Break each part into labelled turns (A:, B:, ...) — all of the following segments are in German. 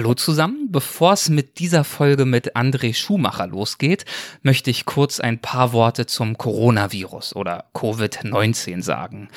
A: Hallo zusammen. Bevor es mit dieser Folge mit André Schumacher losgeht, möchte ich kurz ein paar Worte zum Coronavirus oder Covid-19 sagen.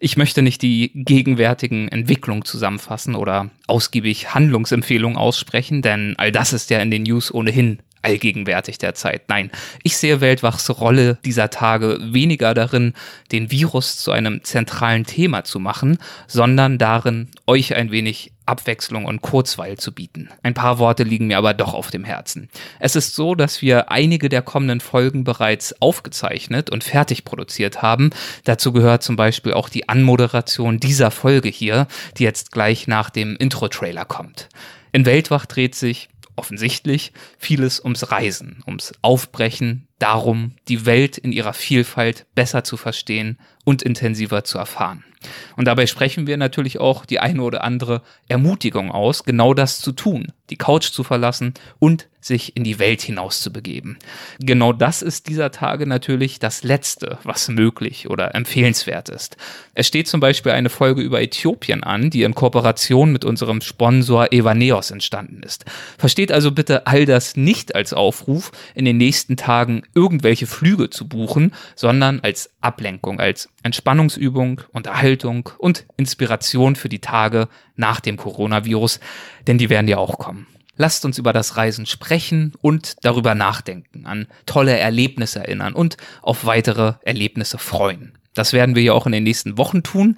A: Ich möchte nicht die gegenwärtigen Entwicklungen zusammenfassen oder ausgiebig Handlungsempfehlungen aussprechen, denn all das ist ja in den News ohnehin allgegenwärtig derzeit. Nein, ich sehe Weltwachs Rolle dieser Tage weniger darin, den Virus zu einem zentralen Thema zu machen, sondern darin, euch ein wenig Abwechslung und Kurzweil zu bieten. Ein paar Worte liegen mir aber doch auf dem Herzen. Es ist so, dass wir einige der kommenden Folgen bereits aufgezeichnet und fertig produziert haben. Dazu gehört zum Beispiel auch die Anmoderation dieser Folge hier, die jetzt gleich nach dem Intro-Trailer kommt. In Weltwach dreht sich offensichtlich vieles ums Reisen, ums Aufbrechen, darum, die Welt in ihrer Vielfalt besser zu verstehen und intensiver zu erfahren. Und dabei sprechen wir natürlich auch die eine oder andere Ermutigung aus, genau das zu tun, die Couch zu verlassen und sich in die Welt hinaus zu begeben. Genau das ist dieser Tage natürlich das Letzte, was möglich oder empfehlenswert ist. Es steht zum Beispiel eine Folge über Äthiopien an, die in Kooperation mit unserem Sponsor Evaneos entstanden ist. Versteht also bitte all das nicht als Aufruf, in den nächsten Tagen irgendwelche Flüge zu buchen, sondern als Ablenkung, als Entspannungsübung, Unterhaltung und Inspiration für die Tage nach dem Coronavirus, denn die werden ja auch kommen. Lasst uns über das Reisen sprechen und darüber nachdenken, an tolle Erlebnisse erinnern und auf weitere Erlebnisse freuen. Das werden wir ja auch in den nächsten Wochen tun.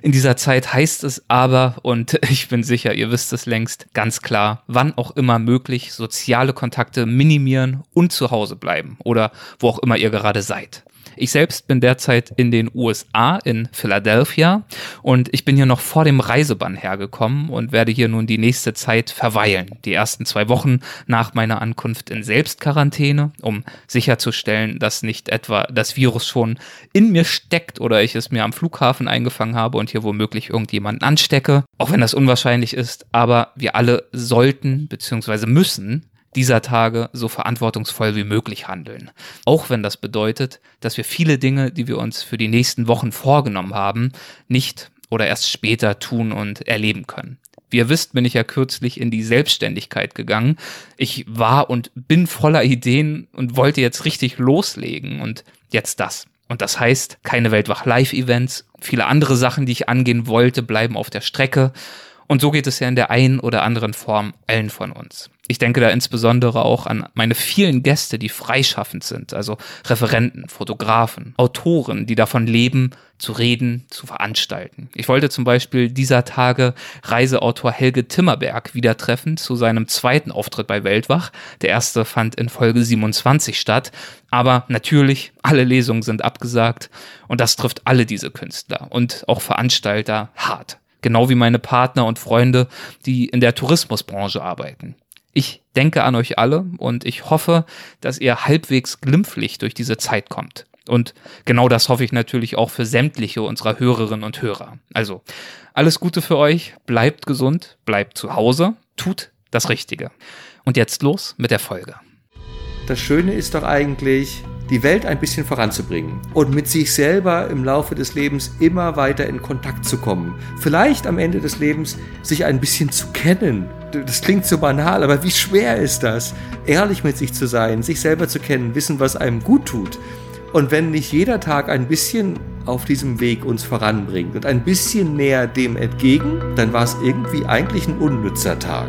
A: In dieser Zeit heißt es aber, und ich bin sicher, ihr wisst es längst, ganz klar, wann auch immer möglich, soziale Kontakte minimieren und zu Hause bleiben oder wo auch immer ihr gerade seid. Ich selbst bin derzeit in den USA, in Philadelphia und ich bin hier noch vor dem Reisebann hergekommen und werde hier nun die nächste Zeit verweilen. Die ersten zwei Wochen nach meiner Ankunft in Selbstquarantäne, um sicherzustellen, dass nicht etwa das Virus schon in mir steckt oder ich es mir am Flughafen eingefangen habe und hier womöglich irgendjemanden anstecke. Auch wenn das unwahrscheinlich ist, aber wir alle sollten bzw. müssen dieser Tage so verantwortungsvoll wie möglich handeln. Auch wenn das bedeutet, dass wir viele Dinge, die wir uns für die nächsten Wochen vorgenommen haben, nicht oder erst später tun und erleben können. Wie ihr wisst, bin ich ja kürzlich in die Selbstständigkeit gegangen. Ich war und bin voller Ideen und wollte jetzt richtig loslegen und jetzt das. Und das heißt, keine Weltwach-Live-Events, viele andere Sachen, die ich angehen wollte, bleiben auf der Strecke. Und so geht es ja in der einen oder anderen Form allen von uns. Ich denke da insbesondere auch an meine vielen Gäste, die freischaffend sind, also Referenten, Fotografen, Autoren, die davon leben, zu reden, zu veranstalten. Ich wollte zum Beispiel dieser Tage Reiseautor Helge Timmerberg wieder treffen zu seinem zweiten Auftritt bei Weltwach. Der erste fand in Folge 27 statt. Aber natürlich, alle Lesungen sind abgesagt und das trifft alle diese Künstler und auch Veranstalter hart. Genau wie meine Partner und Freunde, die in der Tourismusbranche arbeiten. Ich denke an euch alle und ich hoffe, dass ihr halbwegs glimpflich durch diese Zeit kommt. Und genau das hoffe ich natürlich auch für sämtliche unserer Hörerinnen und Hörer. Also, alles Gute für euch, bleibt gesund, bleibt zu Hause, tut das Richtige. Und jetzt los mit der Folge.
B: Das Schöne ist doch eigentlich, die Welt ein bisschen voranzubringen und mit sich selber im Laufe des Lebens immer weiter in Kontakt zu kommen. Vielleicht am Ende des Lebens sich ein bisschen zu kennen. Das klingt so banal, aber wie schwer ist das, ehrlich mit sich zu sein, sich selber zu kennen, wissen, was einem gut tut. Und wenn nicht jeder Tag ein bisschen auf diesem Weg uns voranbringt und ein bisschen näher dem entgegen, dann war es irgendwie eigentlich ein unnützer Tag.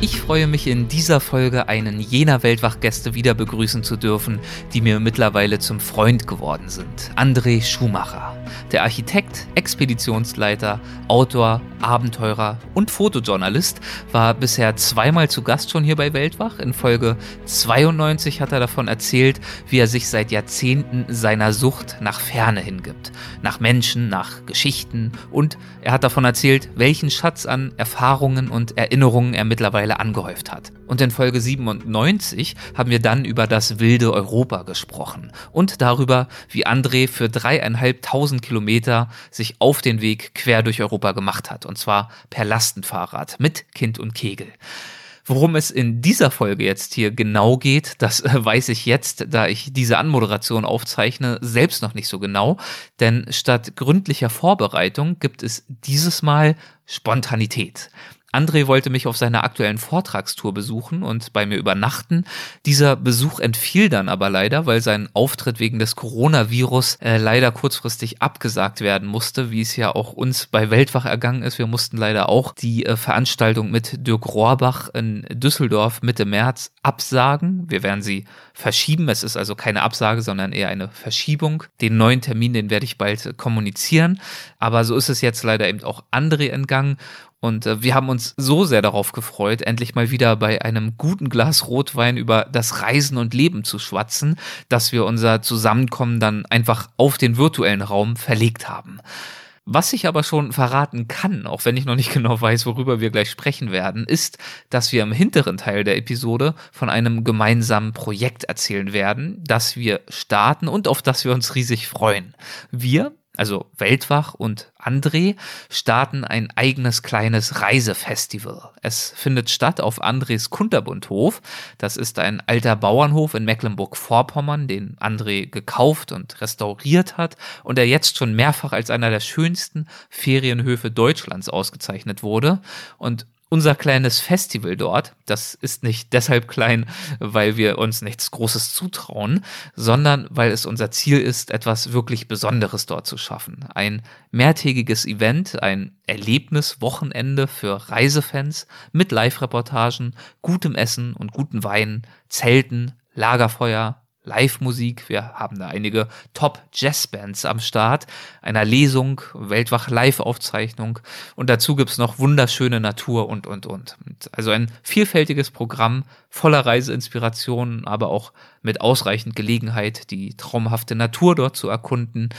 A: Ich freue mich in dieser Folge einen jener Weltwachgäste wieder begrüßen zu dürfen, die mir mittlerweile zum Freund geworden sind. André Schumacher. Der Architekt, Expeditionsleiter, Autor, Abenteurer und Fotojournalist war bisher zweimal zu Gast schon hier bei Weltwach. In Folge 92 hat er davon erzählt, wie er sich seit Jahrzehnten seiner Sucht nach Ferne hingibt. Nach Menschen, nach Geschichten und er hat davon erzählt, welchen Schatz an Erfahrungen und Erinnerungen er mittlerweile angehäuft hat. Und in Folge 97 haben wir dann über das wilde Europa gesprochen und darüber, wie André für dreieinhalbtausend Kilometer sich auf den Weg quer durch Europa gemacht hat. Und zwar per Lastenfahrrad mit Kind und Kegel. Worum es in dieser Folge jetzt hier genau geht, das äh, weiß ich jetzt, da ich diese Anmoderation aufzeichne, selbst noch nicht so genau. Denn statt gründlicher Vorbereitung gibt es dieses Mal Spontanität. André wollte mich auf seiner aktuellen Vortragstour besuchen und bei mir übernachten. Dieser Besuch entfiel dann aber leider, weil sein Auftritt wegen des Coronavirus äh, leider kurzfristig abgesagt werden musste, wie es ja auch uns bei Weltwach ergangen ist. Wir mussten leider auch die äh, Veranstaltung mit Dirk Rohrbach in Düsseldorf Mitte März absagen. Wir werden sie verschieben. Es ist also keine Absage, sondern eher eine Verschiebung. Den neuen Termin, den werde ich bald äh, kommunizieren. Aber so ist es jetzt leider eben auch André entgangen. Und äh, wir haben uns so sehr darauf gefreut, endlich mal wieder bei einem guten Glas Rotwein über das Reisen und Leben zu schwatzen, dass wir unser Zusammenkommen dann einfach auf den virtuellen Raum verlegt haben. Was ich aber schon verraten kann, auch wenn ich noch nicht genau weiß, worüber wir gleich sprechen werden, ist, dass wir im hinteren Teil der Episode von einem gemeinsamen Projekt erzählen werden, das wir starten und auf das wir uns riesig freuen. Wir, also Weltwach und André, starten ein eigenes kleines Reisefestival. Es findet statt auf Andres Kunterbundhof. Das ist ein alter Bauernhof in Mecklenburg-Vorpommern, den André gekauft und restauriert hat und der jetzt schon mehrfach als einer der schönsten Ferienhöfe Deutschlands ausgezeichnet wurde. Und unser kleines Festival dort, das ist nicht deshalb klein, weil wir uns nichts Großes zutrauen, sondern weil es unser Ziel ist, etwas wirklich Besonderes dort zu schaffen. Ein mehrtägiges Event, ein Erlebniswochenende für Reisefans mit Live-Reportagen, gutem Essen und guten Wein, Zelten, Lagerfeuer, Live-Musik. Wir haben da einige Top-Jazz-Bands am Start, einer Lesung, Weltwach-Live-Aufzeichnung und dazu gibt's noch wunderschöne Natur und, und, und. Also ein vielfältiges Programm voller Reiseinspirationen, aber auch mit ausreichend Gelegenheit, die traumhafte Natur dort zu erkunden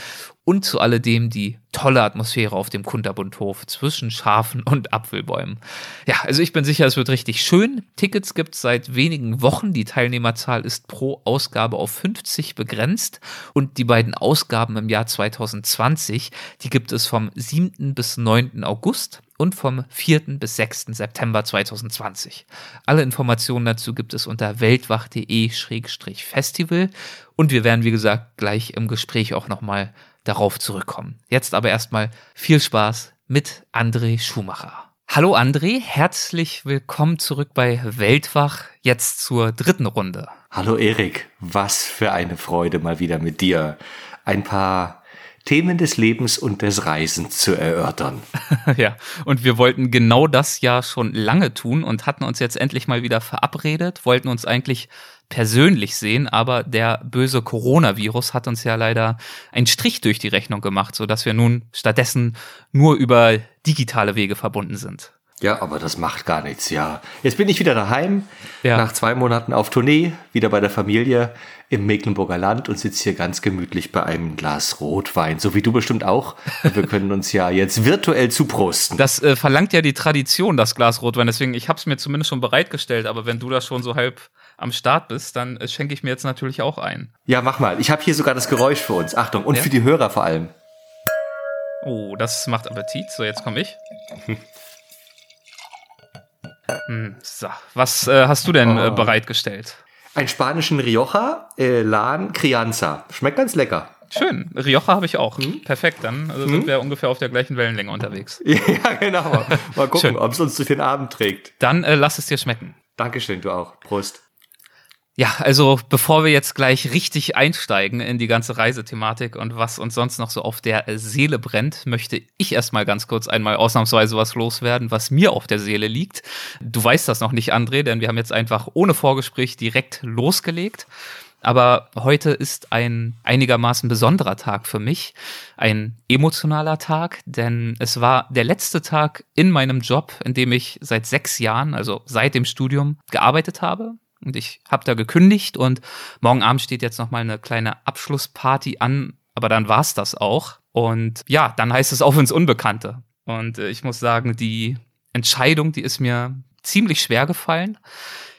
A: und zu alledem die tolle Atmosphäre auf dem Kunterbundhof zwischen Schafen und Apfelbäumen. Ja, also ich bin sicher, es wird richtig schön. Tickets gibt es seit wenigen Wochen. Die Teilnehmerzahl ist pro Ausgabe auf 50 begrenzt und die beiden Ausgaben im Jahr 2020, die gibt es vom 7. bis 9. August und vom 4. bis 6. September 2020. Alle Informationen dazu gibt es unter weltwach.de-festival und wir werden, wie gesagt, gleich im Gespräch auch nochmal darauf zurückkommen. Jetzt aber erstmal viel Spaß mit André Schumacher. Hallo André, herzlich willkommen zurück bei Weltwach, jetzt zur dritten Runde.
B: Hallo Erik, was für eine Freude mal wieder mit dir. Ein paar Themen des Lebens und des Reisens zu erörtern.
A: ja, und wir wollten genau das ja schon lange tun und hatten uns jetzt endlich mal wieder verabredet, wollten uns eigentlich persönlich sehen, aber der böse Coronavirus hat uns ja leider einen Strich durch die Rechnung gemacht, so dass wir nun stattdessen nur über digitale Wege verbunden sind.
B: Ja, aber das macht gar nichts, ja. Jetzt bin ich wieder daheim, ja. nach zwei Monaten auf Tournee, wieder bei der Familie im Mecklenburger Land und sitze hier ganz gemütlich bei einem Glas Rotwein, so wie du bestimmt auch. Wir können uns ja jetzt virtuell zuprosten.
A: Das äh, verlangt ja die Tradition, das Glas Rotwein, deswegen, ich habe es mir zumindest schon bereitgestellt, aber wenn du da schon so halb am Start bist, dann äh, schenke ich mir jetzt natürlich auch ein.
B: Ja, mach mal. Ich habe hier sogar das Geräusch für uns. Achtung, und ja? für die Hörer vor allem.
A: Oh, das macht Appetit. So, jetzt komme ich. Hm, so, was äh, hast du denn äh, oh. bereitgestellt?
B: Einen spanischen Rioja äh, Lan Crianza. Schmeckt ganz lecker.
A: Schön. Rioja habe ich auch. Hm? Perfekt, dann also sind hm? wir ungefähr auf der gleichen Wellenlänge unterwegs.
B: ja, genau. Mal gucken, ob es uns durch den Abend trägt.
A: Dann äh, lass es dir schmecken.
B: Dankeschön, du auch. Prost.
A: Ja, also bevor wir jetzt gleich richtig einsteigen in die ganze Reisethematik und was uns sonst noch so auf der Seele brennt, möchte ich erstmal ganz kurz einmal ausnahmsweise was loswerden, was mir auf der Seele liegt. Du weißt das noch nicht, André, denn wir haben jetzt einfach ohne Vorgespräch direkt losgelegt. Aber heute ist ein einigermaßen besonderer Tag für mich, ein emotionaler Tag, denn es war der letzte Tag in meinem Job, in dem ich seit sechs Jahren, also seit dem Studium, gearbeitet habe. Und ich habe da gekündigt und morgen Abend steht jetzt noch mal eine kleine Abschlussparty an, aber dann war's das auch. Und ja, dann heißt es auf ins Unbekannte. Und äh, ich muss sagen, die Entscheidung, die ist mir ziemlich schwer gefallen.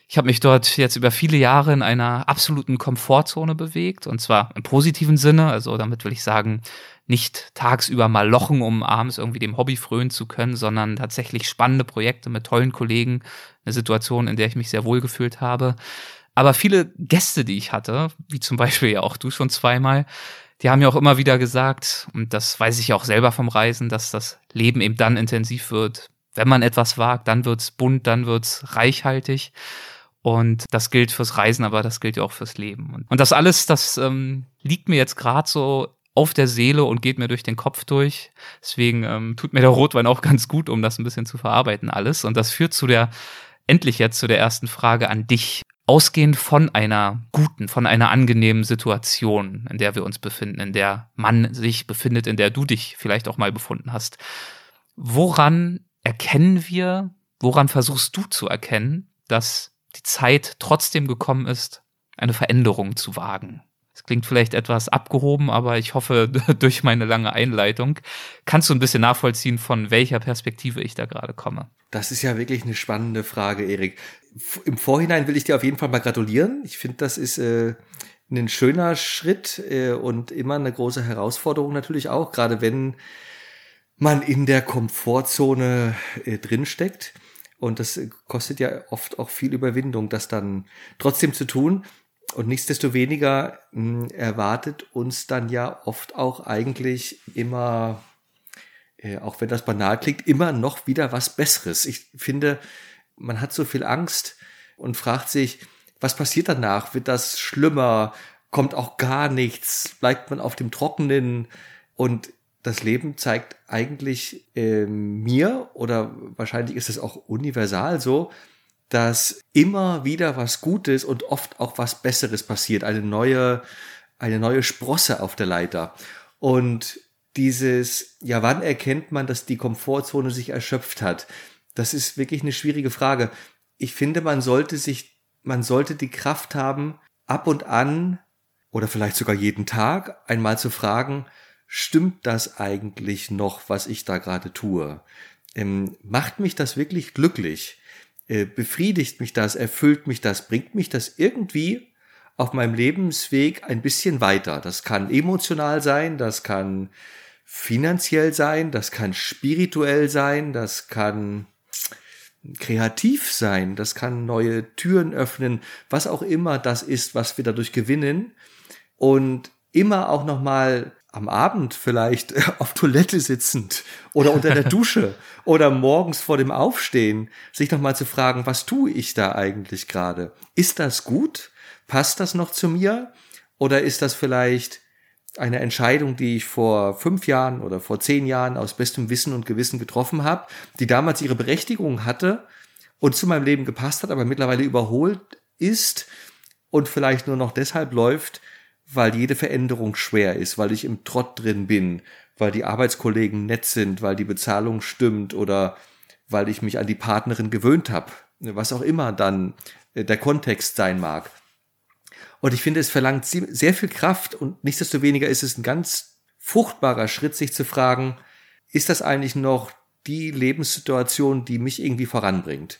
A: Ich habe mich dort jetzt über viele Jahre in einer absoluten Komfortzone bewegt und zwar im positiven Sinne. Also damit will ich sagen, nicht tagsüber mal lochen, um abends irgendwie dem Hobby frönen zu können, sondern tatsächlich spannende Projekte mit tollen Kollegen. Eine Situation, in der ich mich sehr wohl gefühlt habe. Aber viele Gäste, die ich hatte, wie zum Beispiel ja auch du schon zweimal, die haben ja auch immer wieder gesagt, und das weiß ich ja auch selber vom Reisen, dass das Leben eben dann intensiv wird, wenn man etwas wagt, dann wird's bunt, dann wird's reichhaltig. Und das gilt fürs Reisen, aber das gilt ja auch fürs Leben. Und, das alles, das ähm, liegt mir jetzt gerade so auf der Seele und geht mir durch den Kopf durch. Deswegen ähm, tut mir der Rotwein auch ganz gut, um das ein bisschen zu verarbeiten alles. Und das führt zu der, endlich jetzt zu der ersten Frage an dich. Ausgehend von einer guten, von einer angenehmen Situation, in der wir uns befinden, in der man sich befindet, in der du dich vielleicht auch mal befunden hast. Woran erkennen wir, woran versuchst du zu erkennen, dass die Zeit trotzdem gekommen ist, eine Veränderung zu wagen. Es klingt vielleicht etwas abgehoben, aber ich hoffe, durch meine lange Einleitung kannst du ein bisschen nachvollziehen, von welcher Perspektive ich da gerade komme.
B: Das ist ja wirklich eine spannende Frage, Erik. Im Vorhinein will ich dir auf jeden Fall mal gratulieren. Ich finde, das ist äh, ein schöner Schritt äh, und immer eine große Herausforderung natürlich auch, gerade wenn man in der Komfortzone äh, drinsteckt. Und das kostet ja oft auch viel Überwindung, das dann trotzdem zu tun. Und nichtsdestoweniger mh, hm, erwartet uns dann ja oft auch eigentlich immer, äh, auch wenn das banal klingt, immer noch wieder was Besseres. Ich finde, man hat so viel Angst und fragt sich, was passiert danach? Wird das schlimmer? Kommt auch gar nichts? Bleibt man auf dem Trockenen? Und das Leben zeigt eigentlich äh, mir, oder wahrscheinlich ist es auch universal so, dass immer wieder was Gutes und oft auch was Besseres passiert, eine neue, eine neue Sprosse auf der Leiter. Und dieses, ja, wann erkennt man, dass die Komfortzone sich erschöpft hat? Das ist wirklich eine schwierige Frage. Ich finde, man sollte sich, man sollte die Kraft haben, ab und an oder vielleicht sogar jeden Tag einmal zu fragen, stimmt das eigentlich noch, was ich da gerade tue? Ähm, macht mich das wirklich glücklich? Äh, befriedigt mich das? Erfüllt mich das? Bringt mich das irgendwie auf meinem Lebensweg ein bisschen weiter? Das kann emotional sein, das kann finanziell sein, das kann spirituell sein, das kann kreativ sein, das kann neue Türen öffnen, was auch immer das ist, was wir dadurch gewinnen und immer auch noch mal am Abend vielleicht auf Toilette sitzend oder unter der Dusche oder morgens vor dem Aufstehen, sich nochmal zu fragen, was tue ich da eigentlich gerade? Ist das gut? Passt das noch zu mir? Oder ist das vielleicht eine Entscheidung, die ich vor fünf Jahren oder vor zehn Jahren aus bestem Wissen und Gewissen getroffen habe, die damals ihre Berechtigung hatte und zu meinem Leben gepasst hat, aber mittlerweile überholt ist und vielleicht nur noch deshalb läuft, weil jede Veränderung schwer ist, weil ich im Trott drin bin, weil die Arbeitskollegen nett sind, weil die Bezahlung stimmt oder weil ich mich an die Partnerin gewöhnt habe, was auch immer dann äh, der Kontext sein mag. Und ich finde, es verlangt sehr viel Kraft und nichtsdestoweniger ist es ein ganz fruchtbarer Schritt, sich zu fragen, ist das eigentlich noch die Lebenssituation, die mich irgendwie voranbringt?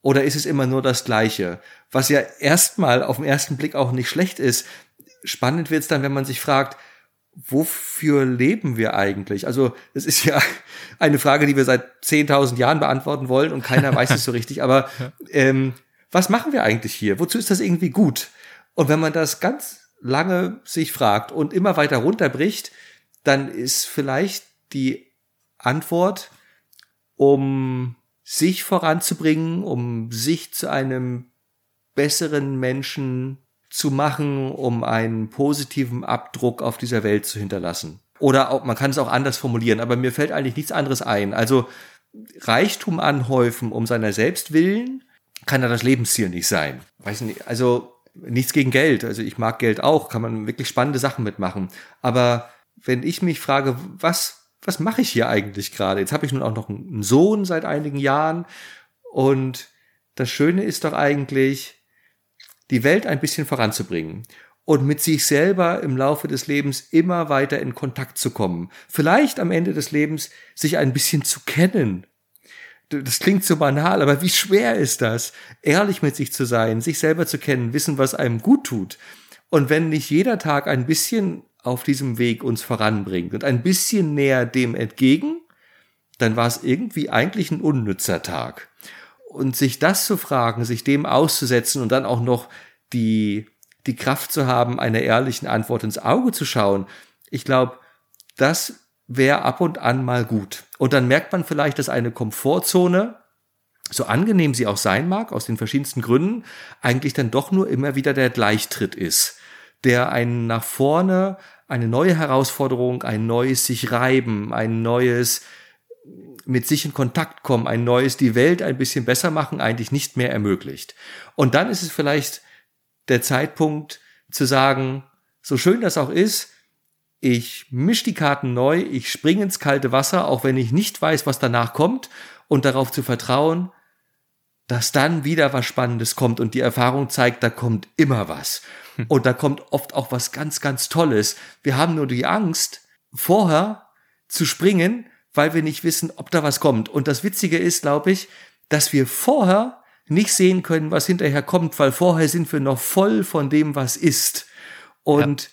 B: Oder ist es immer nur das Gleiche? Was ja erstmal auf den ersten Blick auch nicht schlecht ist, spannend wird es dann, wenn man sich fragt, wofür leben wir eigentlich? Also es ist ja eine Frage, die wir seit 10.000 Jahren beantworten wollen und keiner weiß es so richtig. Aber ähm, was machen wir eigentlich hier? Wozu ist das irgendwie gut? Und wenn man das ganz lange sich fragt und immer weiter runterbricht, dann ist vielleicht die Antwort, um sich voranzubringen, um sich zu einem besseren Menschen zu machen, um einen positiven Abdruck auf dieser Welt zu hinterlassen. Oder auch, man kann es auch anders formulieren, aber mir fällt eigentlich nichts anderes ein. Also Reichtum anhäufen um seiner selbst willen kann ja das Lebensziel nicht sein. Weiß nicht, also nichts gegen Geld. Also ich mag Geld auch, kann man wirklich spannende Sachen mitmachen. Aber wenn ich mich frage, was, was mache ich hier eigentlich gerade? Jetzt habe ich nun auch noch einen Sohn seit einigen Jahren und das Schöne ist doch eigentlich, die Welt ein bisschen voranzubringen und mit sich selber im Laufe des Lebens immer weiter in Kontakt zu kommen. Vielleicht am Ende des Lebens sich ein bisschen zu kennen. Das klingt so banal, aber wie schwer ist das, ehrlich mit sich zu sein, sich selber zu kennen, wissen, was einem gut tut. Und wenn nicht jeder Tag ein bisschen auf diesem Weg uns voranbringt und ein bisschen näher dem entgegen, dann war es irgendwie eigentlich ein unnützer Tag. Und sich das zu fragen, sich dem auszusetzen und dann auch noch die, die Kraft zu haben, einer ehrlichen Antwort ins Auge zu schauen, ich glaube, das wäre ab und an mal gut. Und dann merkt man vielleicht, dass eine Komfortzone, so angenehm sie auch sein mag, aus den verschiedensten Gründen, eigentlich dann doch nur immer wieder der Gleichtritt ist, der einen nach vorne, eine neue Herausforderung, ein neues sich reiben, ein neues mit sich in Kontakt kommen, ein neues die Welt ein bisschen besser machen, eigentlich nicht mehr ermöglicht. Und dann ist es vielleicht der Zeitpunkt zu sagen, so schön das auch ist, ich mische die Karten neu, ich springe ins kalte Wasser, auch wenn ich nicht weiß, was danach kommt, und darauf zu vertrauen, dass dann wieder was Spannendes kommt und die Erfahrung zeigt, da kommt immer was. Hm. Und da kommt oft auch was ganz, ganz Tolles. Wir haben nur die Angst, vorher zu springen, weil wir nicht wissen, ob da was kommt. Und das Witzige ist, glaube ich, dass wir vorher nicht sehen können, was hinterher kommt, weil vorher sind wir noch voll von dem, was ist. Und ja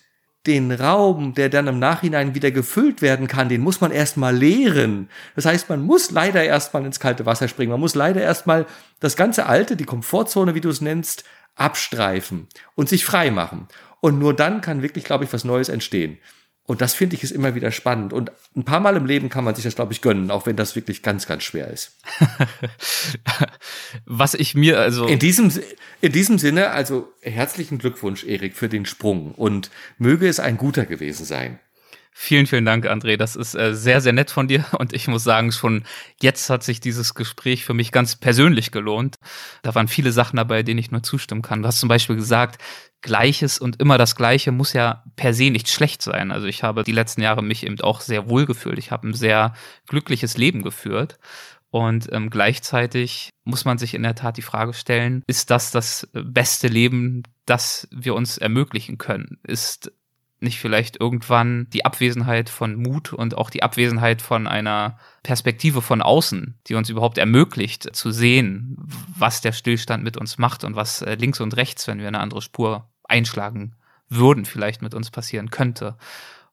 B: den Raum, der dann im Nachhinein wieder gefüllt werden kann, den muss man erstmal leeren. Das heißt, man muss leider erstmal ins kalte Wasser springen. Man muss leider erstmal das ganze Alte, die Komfortzone, wie du es nennst, abstreifen und sich frei machen. Und nur dann kann wirklich, glaube ich, was Neues entstehen. Und das finde ich ist immer wieder spannend. Und ein paar Mal im Leben kann man sich das, glaube ich, gönnen, auch wenn das wirklich ganz, ganz schwer ist.
A: Was ich mir also.
B: In diesem, in diesem Sinne, also herzlichen Glückwunsch, Erik, für den Sprung. Und möge es ein guter gewesen sein.
A: Vielen, vielen Dank, André. Das ist äh, sehr, sehr nett von dir. Und ich muss sagen, schon jetzt hat sich dieses Gespräch für mich ganz persönlich gelohnt. Da waren viele Sachen dabei, denen ich nur zustimmen kann. Du hast zum Beispiel gesagt, Gleiches und immer das Gleiche muss ja per se nicht schlecht sein. Also ich habe die letzten Jahre mich eben auch sehr wohl gefühlt. Ich habe ein sehr glückliches Leben geführt. Und ähm, gleichzeitig muss man sich in der Tat die Frage stellen, ist das das beste Leben, das wir uns ermöglichen können? Ist nicht vielleicht irgendwann die Abwesenheit von Mut und auch die Abwesenheit von einer Perspektive von außen, die uns überhaupt ermöglicht zu sehen, was der Stillstand mit uns macht und was äh, links und rechts, wenn wir eine andere Spur einschlagen würden, vielleicht mit uns passieren könnte.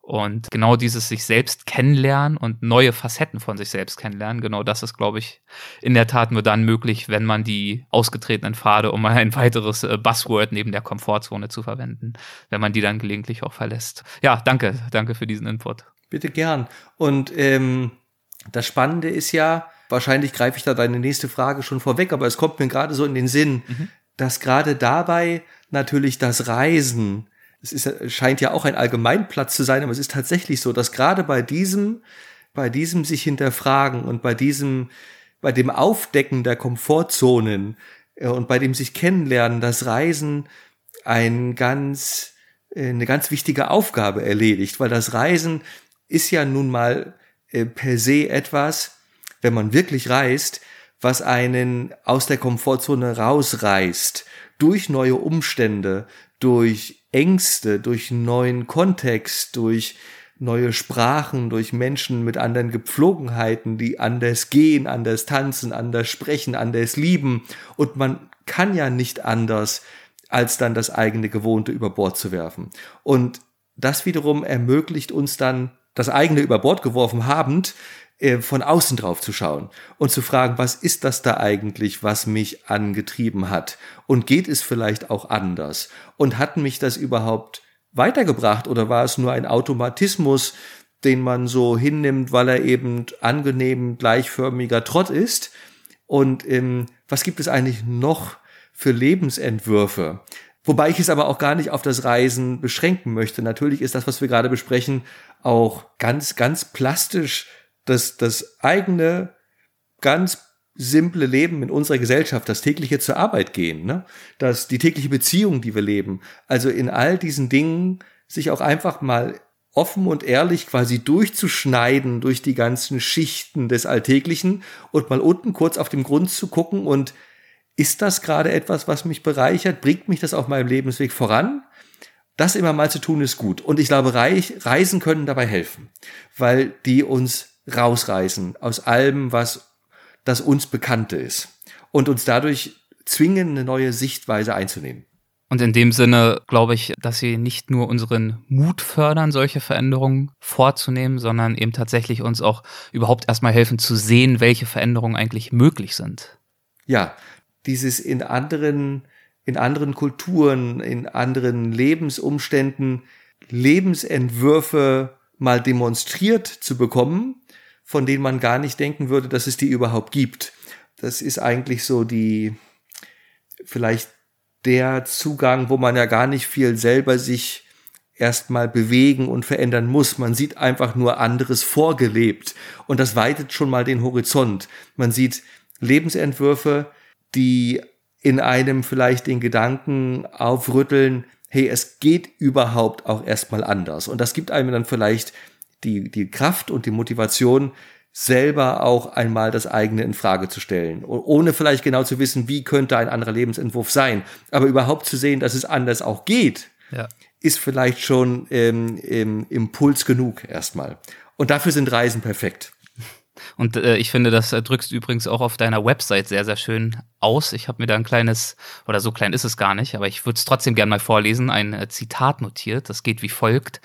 A: Und genau dieses sich selbst kennenlernen und neue Facetten von sich selbst kennenlernen, genau das ist, glaube ich, in der Tat nur dann möglich, wenn man die ausgetretenen Pfade, um mal ein weiteres äh, Buzzword neben der Komfortzone zu verwenden, wenn man die dann gelegentlich auch verlässt. Ja, danke, danke für diesen Input.
B: Bitte gern. Und ähm, das Spannende ist ja, wahrscheinlich greife ich da deine nächste Frage schon vorweg, aber es kommt mir gerade so in den Sinn, mhm. dass gerade dabei natürlich das Reisen es ist, scheint ja auch ein Allgemeinplatz zu sein, aber es ist tatsächlich so, dass gerade bei diesem, bei diesem sich hinterfragen und bei diesem, bei dem Aufdecken der Komfortzonen äh, und bei dem sich kennenlernen, das Reisen ein ganz, äh, eine ganz wichtige Aufgabe erledigt, weil das Reisen ist ja nun mal äh, per se etwas, wenn man wirklich reist, was einen aus der Komfortzone rausreißt, durch neue Umstände, durch Ängste, durch neuen Kontext, durch neue Sprachen, durch Menschen mit anderen Gepflogenheiten, die anders gehen, anders tanzen, anders sprechen, anders lieben. Und man kann ja nicht anders, als dann das eigene Gewohnte über Bord zu werfen. Und das wiederum ermöglicht uns dann, das eigene über Bord geworfen habend, äh, von außen drauf zu schauen und zu fragen, was ist das da eigentlich, was mich angetrieben hat? Und geht es vielleicht auch anders? Und hat mich das überhaupt weitergebracht oder war es nur ein Automatismus, den man so hinnimmt, weil er eben angenehm gleichförmiger Trott ist? Und ähm, was gibt es eigentlich noch für Lebensentwürfe? Wobei ich es aber auch gar nicht auf das Reisen beschränken möchte. Natürlich ist das, was wir gerade besprechen, auch ganz, ganz plastisch das, das eigene, ganz simple Leben in unserer Gesellschaft, das tägliche zur Arbeit gehen, ne? das die tägliche Beziehung, die wir leben. Also in all diesen Dingen sich auch einfach mal offen und ehrlich quasi durchzuschneiden durch die ganzen Schichten des Alltäglichen und mal unten kurz auf dem Grund zu gucken und ist das gerade etwas, was mich bereichert? Bringt mich das auf meinem Lebensweg voran? Das immer mal zu tun ist gut. Und ich glaube, Reisen können dabei helfen, weil die uns rausreißen aus allem, was das uns Bekannte ist und uns dadurch zwingen, eine neue Sichtweise einzunehmen.
A: Und in dem Sinne glaube ich, dass sie nicht nur unseren Mut fördern, solche Veränderungen vorzunehmen, sondern eben tatsächlich uns auch überhaupt erstmal helfen zu sehen, welche Veränderungen eigentlich möglich sind.
B: Ja, dieses in anderen, in anderen Kulturen, in anderen Lebensumständen Lebensentwürfe mal demonstriert zu bekommen, von denen man gar nicht denken würde, dass es die überhaupt gibt. Das ist eigentlich so die, vielleicht der Zugang, wo man ja gar nicht viel selber sich erstmal bewegen und verändern muss. Man sieht einfach nur anderes vorgelebt und das weitet schon mal den Horizont. Man sieht Lebensentwürfe, die in einem vielleicht den Gedanken aufrütteln, hey, es geht überhaupt auch erstmal anders. Und das gibt einem dann vielleicht die, die Kraft und die Motivation, selber auch einmal das eigene in Frage zu stellen, ohne vielleicht genau zu wissen, wie könnte ein anderer Lebensentwurf sein, aber überhaupt zu sehen, dass es anders auch geht, ja. ist vielleicht schon ähm, ähm, Impuls genug erstmal. Und dafür sind Reisen perfekt.
A: Und äh, ich finde, das äh, drückst du übrigens auch auf deiner Website sehr, sehr schön aus. Ich habe mir da ein kleines, oder so klein ist es gar nicht, aber ich würde es trotzdem gerne mal vorlesen, ein äh, Zitat notiert. Das geht wie folgt.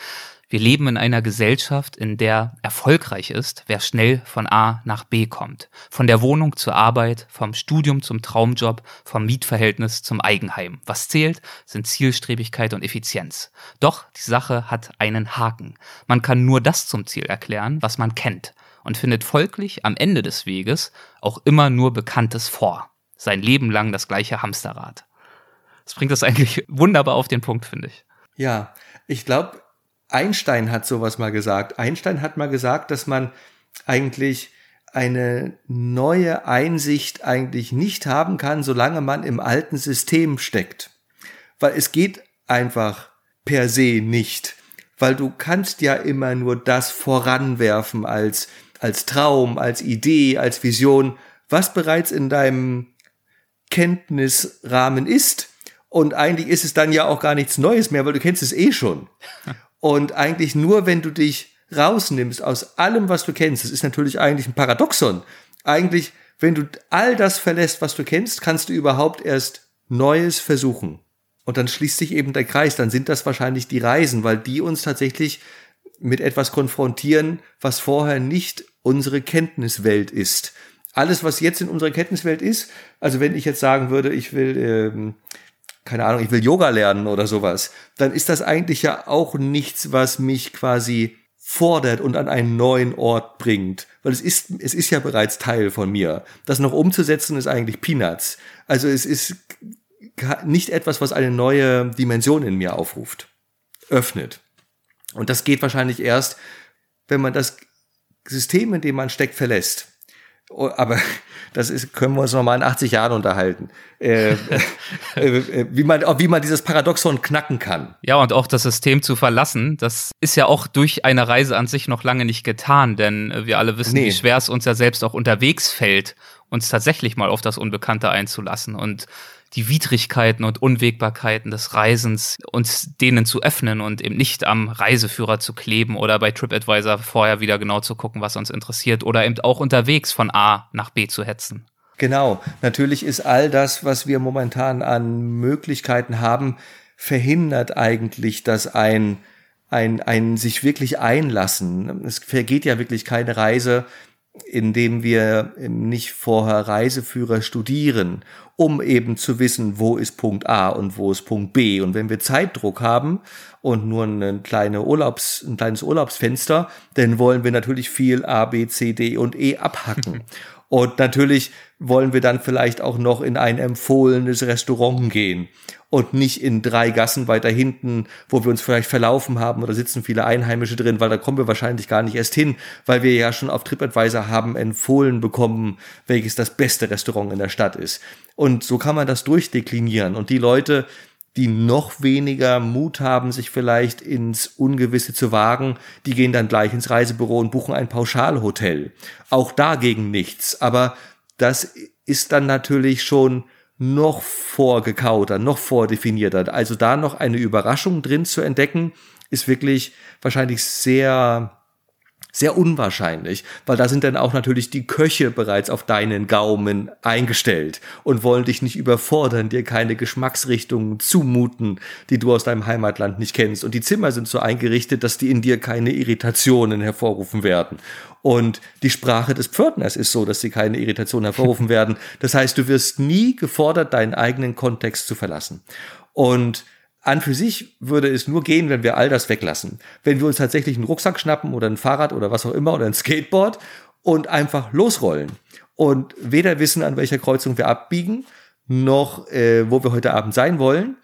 A: Wir leben in einer Gesellschaft, in der erfolgreich ist, wer schnell von A nach B kommt. Von der Wohnung zur Arbeit, vom Studium zum Traumjob, vom Mietverhältnis zum Eigenheim. Was zählt, sind Zielstrebigkeit und Effizienz. Doch die Sache hat einen Haken. Man kann nur das zum Ziel erklären, was man kennt und findet folglich am Ende des Weges auch immer nur Bekanntes vor. Sein Leben lang das gleiche Hamsterrad. Das bringt das eigentlich wunderbar auf den Punkt, finde ich.
B: Ja, ich glaube, Einstein hat sowas mal gesagt. Einstein hat mal gesagt, dass man eigentlich eine neue Einsicht eigentlich nicht haben kann, solange man im alten System steckt. Weil es geht einfach per se nicht. Weil du kannst ja immer nur das voranwerfen als, als Traum, als Idee, als Vision, was bereits in deinem Kenntnisrahmen ist. Und eigentlich ist es dann ja auch gar nichts Neues mehr, weil du kennst es eh schon. Und eigentlich nur, wenn du dich rausnimmst aus allem, was du kennst, das ist natürlich eigentlich ein Paradoxon. Eigentlich, wenn du all das verlässt, was du kennst, kannst du überhaupt erst Neues versuchen. Und dann schließt sich eben der Kreis, dann sind das wahrscheinlich die Reisen, weil die uns tatsächlich mit etwas konfrontieren, was vorher nicht unsere Kenntniswelt ist. Alles, was jetzt in unserer Kenntniswelt ist, also wenn ich jetzt sagen würde, ich will ähm, keine Ahnung, ich will Yoga lernen oder sowas, dann ist das eigentlich ja auch nichts, was mich quasi fordert und an einen neuen Ort bringt, weil es ist es ist ja bereits Teil von mir. Das noch umzusetzen ist eigentlich Peanuts. Also es ist nicht etwas, was eine neue Dimension in mir aufruft, öffnet. Und das geht wahrscheinlich erst, wenn man das System, in dem man steckt, verlässt. Oh, aber das ist, können wir uns noch mal in 80 Jahren unterhalten, äh, äh, äh, wie, man, wie man dieses Paradoxon knacken kann.
A: Ja, und auch das System zu verlassen, das ist ja auch durch eine Reise an sich noch lange nicht getan, denn wir alle wissen, nee. wie schwer es uns ja selbst auch unterwegs fällt, uns tatsächlich mal auf das Unbekannte einzulassen. Und die Widrigkeiten und Unwägbarkeiten des Reisens, uns denen zu öffnen und eben nicht am Reiseführer zu kleben oder bei TripAdvisor vorher wieder genau zu gucken, was uns interessiert oder eben auch unterwegs von A nach B zu hetzen.
B: Genau, natürlich ist all das, was wir momentan an Möglichkeiten haben, verhindert eigentlich, dass ein, ein, ein sich wirklich einlassen. Es vergeht ja wirklich keine Reise, indem wir nicht vorher Reiseführer studieren, um eben zu wissen, wo ist Punkt A und wo ist Punkt B. Und wenn wir Zeitdruck haben und nur ein, kleine Urlaubs, ein kleines Urlaubsfenster, dann wollen wir natürlich viel A, B, C, D und E abhacken. Und natürlich wollen wir dann vielleicht auch noch in ein empfohlenes Restaurant gehen und nicht in drei Gassen weiter hinten, wo wir uns vielleicht verlaufen haben oder sitzen viele Einheimische drin, weil da kommen wir wahrscheinlich gar nicht erst hin, weil wir ja schon auf TripAdvisor haben empfohlen bekommen, welches das beste Restaurant in der Stadt ist. Und so kann man das durchdeklinieren und die Leute, die noch weniger Mut haben, sich vielleicht ins Ungewisse zu wagen, die gehen dann gleich ins Reisebüro und buchen ein Pauschalhotel. Auch dagegen nichts. Aber das ist dann natürlich schon noch vorgekauter, noch vordefinierter. Also da noch eine Überraschung drin zu entdecken, ist wirklich wahrscheinlich sehr sehr unwahrscheinlich, weil da sind dann auch natürlich die Köche bereits auf deinen Gaumen eingestellt und wollen dich nicht überfordern, dir keine Geschmacksrichtungen zumuten, die du aus deinem Heimatland nicht kennst. Und die Zimmer sind so eingerichtet, dass die in dir keine Irritationen hervorrufen werden. Und die Sprache des Pförtners ist so, dass sie keine Irritationen hervorrufen werden. Das heißt, du wirst nie gefordert, deinen eigenen Kontext zu verlassen. Und an für sich würde es nur gehen, wenn wir all das weglassen. Wenn wir uns tatsächlich einen Rucksack schnappen oder ein Fahrrad oder was auch immer oder ein Skateboard und einfach losrollen und weder wissen, an welcher Kreuzung wir abbiegen, noch äh, wo wir heute Abend sein wollen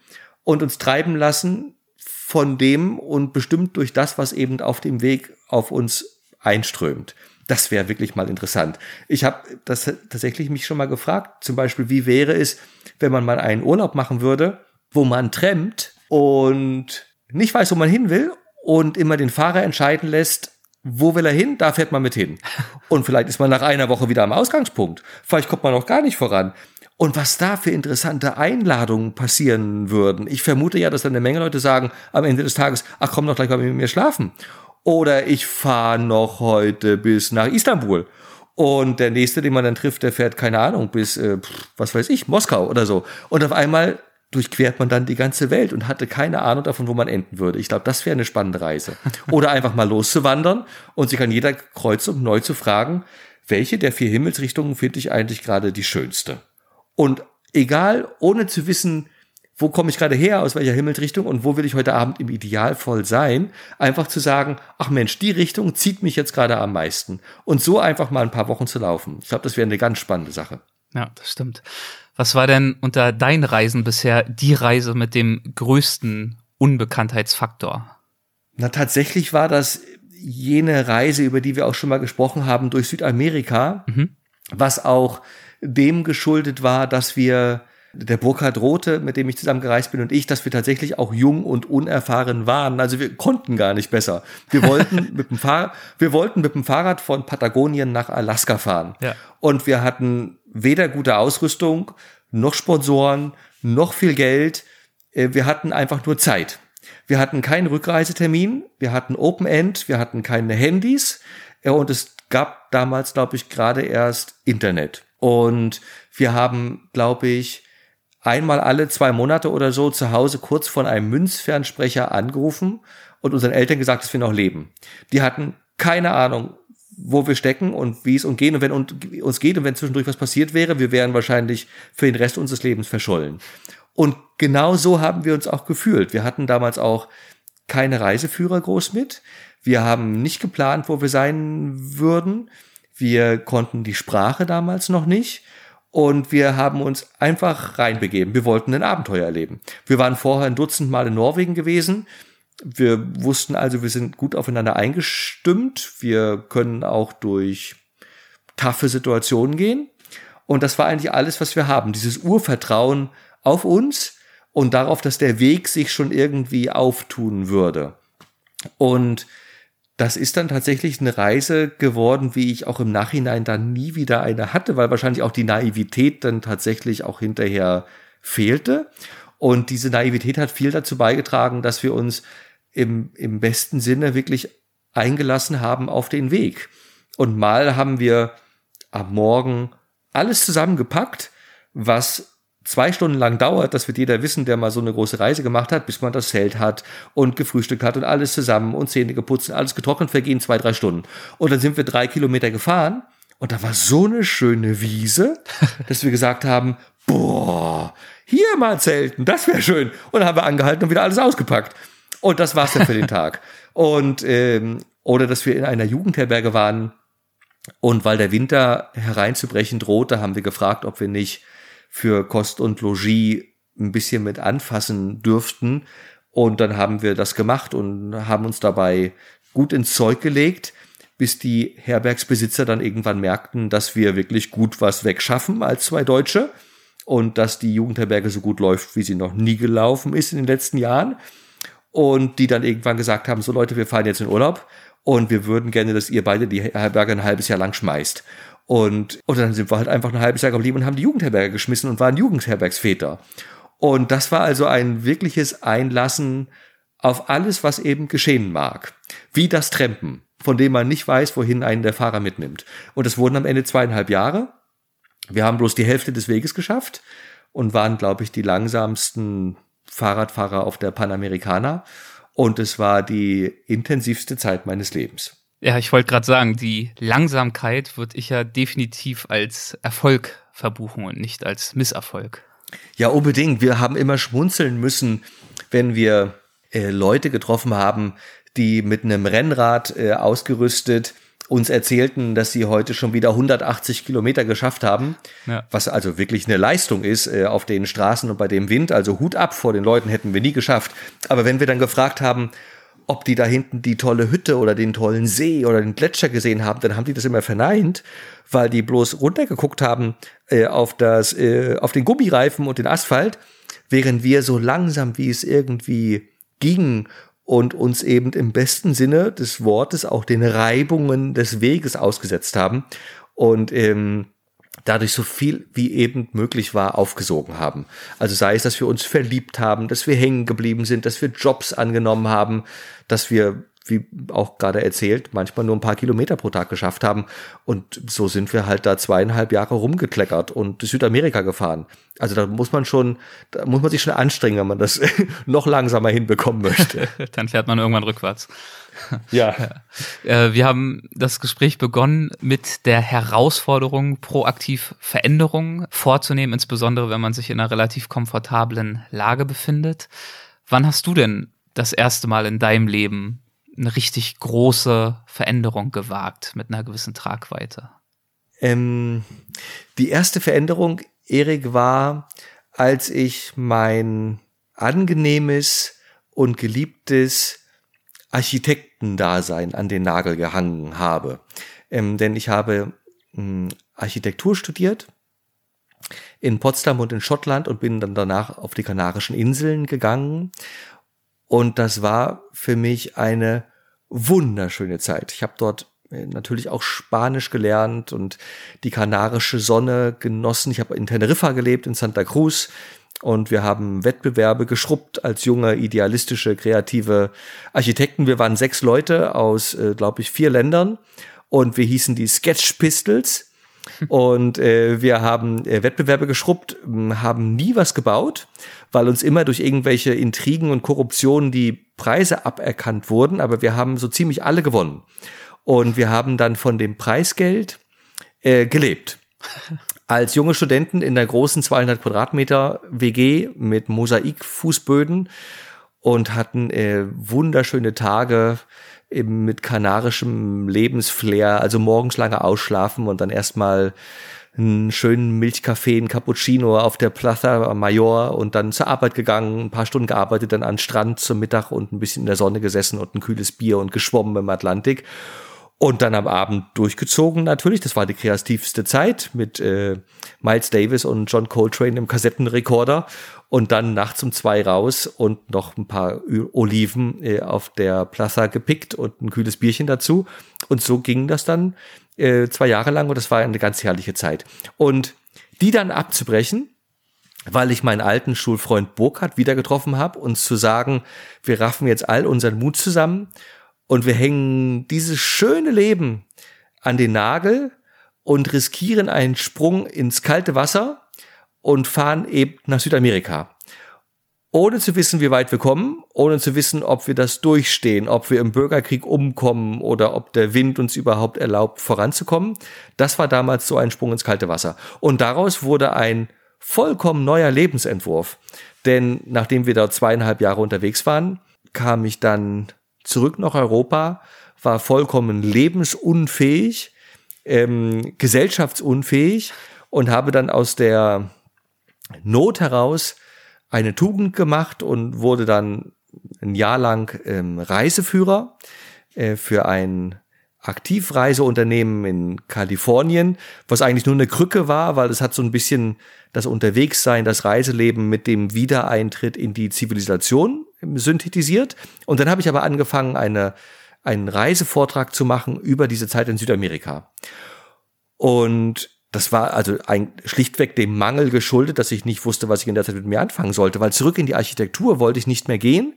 B: und uns treiben lassen von dem und bestimmt durch das, was eben auf dem Weg auf uns einströmt. Das wäre wirklich mal interessant. Ich habe das tatsächlich mich schon mal gefragt, zum Beispiel, wie wäre es, wenn man mal einen Urlaub machen würde, wo man trennt und nicht weiß, wo man hin will und immer den Fahrer entscheiden lässt, wo will er hin? Da fährt man mit hin. Und vielleicht ist man nach einer Woche wieder am Ausgangspunkt. Vielleicht kommt man noch gar nicht voran. Und was da für interessante Einladungen passieren würden. Ich vermute ja, dass dann eine Menge Leute sagen am Ende des Tages, ach komm doch gleich mal mit mir schlafen. Oder ich fahre noch heute bis nach Istanbul. Und der nächste, den man dann trifft, der fährt, keine Ahnung, bis, äh, was weiß ich, Moskau oder so. Und auf einmal durchquert man dann die ganze Welt und hatte keine Ahnung davon, wo man enden würde. Ich glaube, das wäre eine spannende Reise. Oder einfach mal loszuwandern und sich an jeder Kreuzung neu zu fragen, welche der vier Himmelsrichtungen finde ich eigentlich gerade die schönste? Und egal, ohne zu wissen, wo komme ich gerade her, aus welcher Himmelsrichtung und wo will ich heute Abend im Idealfall sein, einfach zu sagen, ach Mensch, die Richtung zieht mich jetzt gerade am meisten. Und so einfach mal ein paar Wochen zu laufen. Ich glaube, das wäre eine ganz spannende Sache.
A: Ja, das stimmt. Was war denn unter deinen Reisen bisher die Reise mit dem größten Unbekanntheitsfaktor?
B: Na, tatsächlich war das jene Reise, über die wir auch schon mal gesprochen haben, durch Südamerika, mhm. was auch dem geschuldet war, dass wir der Burkhard Rote, mit dem ich zusammen gereist bin und ich, dass wir tatsächlich auch jung und unerfahren waren. Also wir konnten gar nicht besser. Wir wollten mit dem Fahrrad, wir wollten mit dem Fahrrad von Patagonien nach Alaska fahren. Ja. Und wir hatten weder gute Ausrüstung, noch Sponsoren, noch viel Geld. Äh, wir hatten einfach nur Zeit. Wir hatten keinen Rückreisetermin, wir hatten Open End, wir hatten keine Handys äh, und es gab damals, glaube ich, gerade erst Internet. Und wir haben, glaube ich, einmal alle zwei Monate oder so zu Hause kurz von einem Münzfernsprecher angerufen und unseren Eltern gesagt, dass wir noch leben. Die hatten keine Ahnung, wo wir stecken und wie es uns geht und wenn uns geht und wenn zwischendurch was passiert wäre, wir wären wahrscheinlich für den Rest unseres Lebens verschollen. Und genau so haben wir uns auch gefühlt. Wir hatten damals auch keine Reiseführer groß mit. Wir haben nicht geplant, wo wir sein würden. Wir konnten die Sprache damals noch nicht. Und wir haben uns einfach reinbegeben. Wir wollten ein Abenteuer erleben. Wir waren vorher ein Dutzend Mal in Norwegen gewesen. Wir wussten also, wir sind gut aufeinander eingestimmt. Wir können auch durch taffe Situationen gehen. Und das war eigentlich alles, was wir haben. Dieses Urvertrauen auf uns und darauf, dass der Weg sich schon irgendwie auftun würde. Und das ist dann tatsächlich eine Reise geworden, wie ich auch im Nachhinein dann nie wieder eine hatte, weil wahrscheinlich auch die Naivität dann tatsächlich auch hinterher fehlte. Und diese Naivität hat viel dazu beigetragen, dass wir uns im, im besten Sinne wirklich eingelassen haben auf den Weg. Und mal haben wir am Morgen alles zusammengepackt, was zwei Stunden lang dauert, das wird jeder wissen, der mal so eine große Reise gemacht hat, bis man das Zelt hat und gefrühstückt hat und alles zusammen und Zähne geputzt und alles getrocknet, vergehen zwei, drei Stunden. Und dann sind wir drei Kilometer gefahren und da war so eine schöne Wiese, dass wir gesagt haben, boah, hier mal zelten, das wäre schön. Und dann haben wir angehalten und wieder alles ausgepackt. Und das war's dann für den Tag. Und ähm, oder dass wir in einer Jugendherberge waren, Und weil der Winter hereinzubrechen drohte, haben wir gefragt, ob wir nicht für Kost und Logis ein bisschen mit anfassen dürften. Und dann haben wir das gemacht und haben uns dabei gut ins Zeug gelegt, bis die Herbergsbesitzer dann irgendwann merkten, dass wir wirklich gut was wegschaffen als zwei Deutsche und dass die Jugendherberge so gut läuft, wie sie noch nie gelaufen ist in den letzten Jahren. Und die dann irgendwann gesagt haben, so Leute, wir fahren jetzt in Urlaub und wir würden gerne, dass ihr beide die Herberge ein halbes Jahr lang schmeißt. Und, und dann sind wir halt einfach ein halbes Jahr geblieben und haben die Jugendherberge geschmissen und waren Jugendherbergsväter. Und das war also ein wirkliches Einlassen auf alles, was eben geschehen mag. Wie das Trampen, von dem man nicht weiß, wohin einen der Fahrer mitnimmt. Und es wurden am Ende zweieinhalb Jahre. Wir haben bloß die Hälfte des Weges geschafft und waren, glaube ich, die langsamsten Fahrradfahrer auf der Panamericana. Und es war die intensivste Zeit meines Lebens.
A: Ja, ich wollte gerade sagen, die Langsamkeit würde ich ja definitiv als Erfolg verbuchen und nicht als Misserfolg.
B: Ja, unbedingt. Wir haben immer schmunzeln müssen, wenn wir äh, Leute getroffen haben, die mit einem Rennrad äh, ausgerüstet uns erzählten, dass sie heute schon wieder 180 Kilometer geschafft haben, ja. was also wirklich eine Leistung ist äh, auf den Straßen und bei dem Wind. Also Hut ab vor den Leuten hätten wir nie geschafft. Aber wenn wir dann gefragt haben, ob die da hinten die tolle Hütte oder den tollen See oder den Gletscher gesehen haben, dann haben die das immer verneint, weil die bloß runtergeguckt haben äh, auf das, äh, auf den Gummireifen und den Asphalt, während wir so langsam wie es irgendwie ging und uns eben im besten Sinne des Wortes auch den Reibungen des Weges ausgesetzt haben und ähm, dadurch so viel wie eben möglich war aufgesogen haben. Also sei es, dass wir uns verliebt haben, dass wir hängen geblieben sind, dass wir Jobs angenommen haben, dass wir wie auch gerade erzählt, manchmal nur ein paar Kilometer pro Tag geschafft haben. Und so sind wir halt da zweieinhalb Jahre rumgekleckert und Südamerika gefahren. Also da muss man schon, da muss man sich schon anstrengen, wenn man das noch langsamer hinbekommen möchte.
A: Dann fährt man irgendwann rückwärts.
B: Ja.
A: Äh, wir haben das Gespräch begonnen mit der Herausforderung, proaktiv Veränderungen vorzunehmen, insbesondere wenn man sich in einer relativ komfortablen Lage befindet. Wann hast du denn das erste Mal in deinem Leben eine richtig große Veränderung gewagt mit einer gewissen Tragweite?
B: Ähm, die erste Veränderung, Erik, war, als ich mein angenehmes und geliebtes Architektendasein an den Nagel gehangen habe. Ähm, denn ich habe ähm, Architektur studiert in Potsdam und in Schottland und bin dann danach auf die Kanarischen Inseln gegangen. Und das war für mich eine wunderschöne Zeit. Ich habe dort äh, natürlich auch Spanisch gelernt und die kanarische Sonne genossen. Ich habe in Teneriffa gelebt, in Santa Cruz. Und wir haben Wettbewerbe geschrubbt als junge, idealistische, kreative Architekten. Wir waren sechs Leute aus, äh, glaube ich, vier Ländern. Und wir hießen die Sketch Pistols. Und äh, wir haben äh, Wettbewerbe geschrubbt, haben nie was gebaut, weil uns immer durch irgendwelche Intrigen und Korruptionen die Preise aberkannt wurden. Aber wir haben so ziemlich alle gewonnen. Und wir haben dann von dem Preisgeld äh, gelebt. Als junge Studenten in der großen 200 Quadratmeter WG mit Mosaikfußböden und hatten äh, wunderschöne Tage eben mit kanarischem Lebensflair, also morgens lange ausschlafen und dann erstmal einen schönen Milchkaffee, einen Cappuccino auf der Plaza Mayor und dann zur Arbeit gegangen, ein paar Stunden gearbeitet, dann an Strand zum Mittag und ein bisschen in der Sonne gesessen und ein kühles Bier und geschwommen im Atlantik. Und dann am Abend durchgezogen natürlich. Das war die kreativste Zeit mit äh, Miles Davis und John Coltrane im Kassettenrekorder. Und dann nachts um zwei raus und noch ein paar Oliven äh, auf der Plaza gepickt und ein kühles Bierchen dazu. Und so ging das dann äh, zwei Jahre lang und das war eine ganz herrliche Zeit. Und die dann abzubrechen, weil ich meinen alten Schulfreund Burkhardt wieder getroffen habe, uns zu sagen, wir raffen jetzt all unseren Mut zusammen und wir hängen dieses schöne Leben an den Nagel und riskieren einen Sprung ins kalte Wasser und fahren eben nach Südamerika. Ohne zu wissen, wie weit wir kommen, ohne zu wissen, ob wir das durchstehen, ob wir im Bürgerkrieg umkommen oder ob der Wind uns überhaupt erlaubt, voranzukommen. Das war damals so ein Sprung ins kalte Wasser. Und daraus wurde ein vollkommen neuer Lebensentwurf. Denn nachdem wir da zweieinhalb Jahre unterwegs waren, kam ich dann zurück nach Europa, war vollkommen lebensunfähig, ähm, gesellschaftsunfähig und habe dann aus der Not heraus eine Tugend gemacht und wurde dann ein Jahr lang ähm, Reiseführer äh, für ein Aktivreiseunternehmen in Kalifornien, was eigentlich nur eine Krücke war, weil es hat so ein bisschen das Unterwegssein, das Reiseleben mit dem Wiedereintritt in die Zivilisation synthetisiert. Und dann habe ich aber angefangen, eine, einen Reisevortrag zu machen über diese Zeit in Südamerika. Und das war also ein, schlichtweg dem Mangel geschuldet, dass ich nicht wusste, was ich in der Zeit mit mir anfangen sollte, weil zurück in die Architektur wollte ich nicht mehr gehen.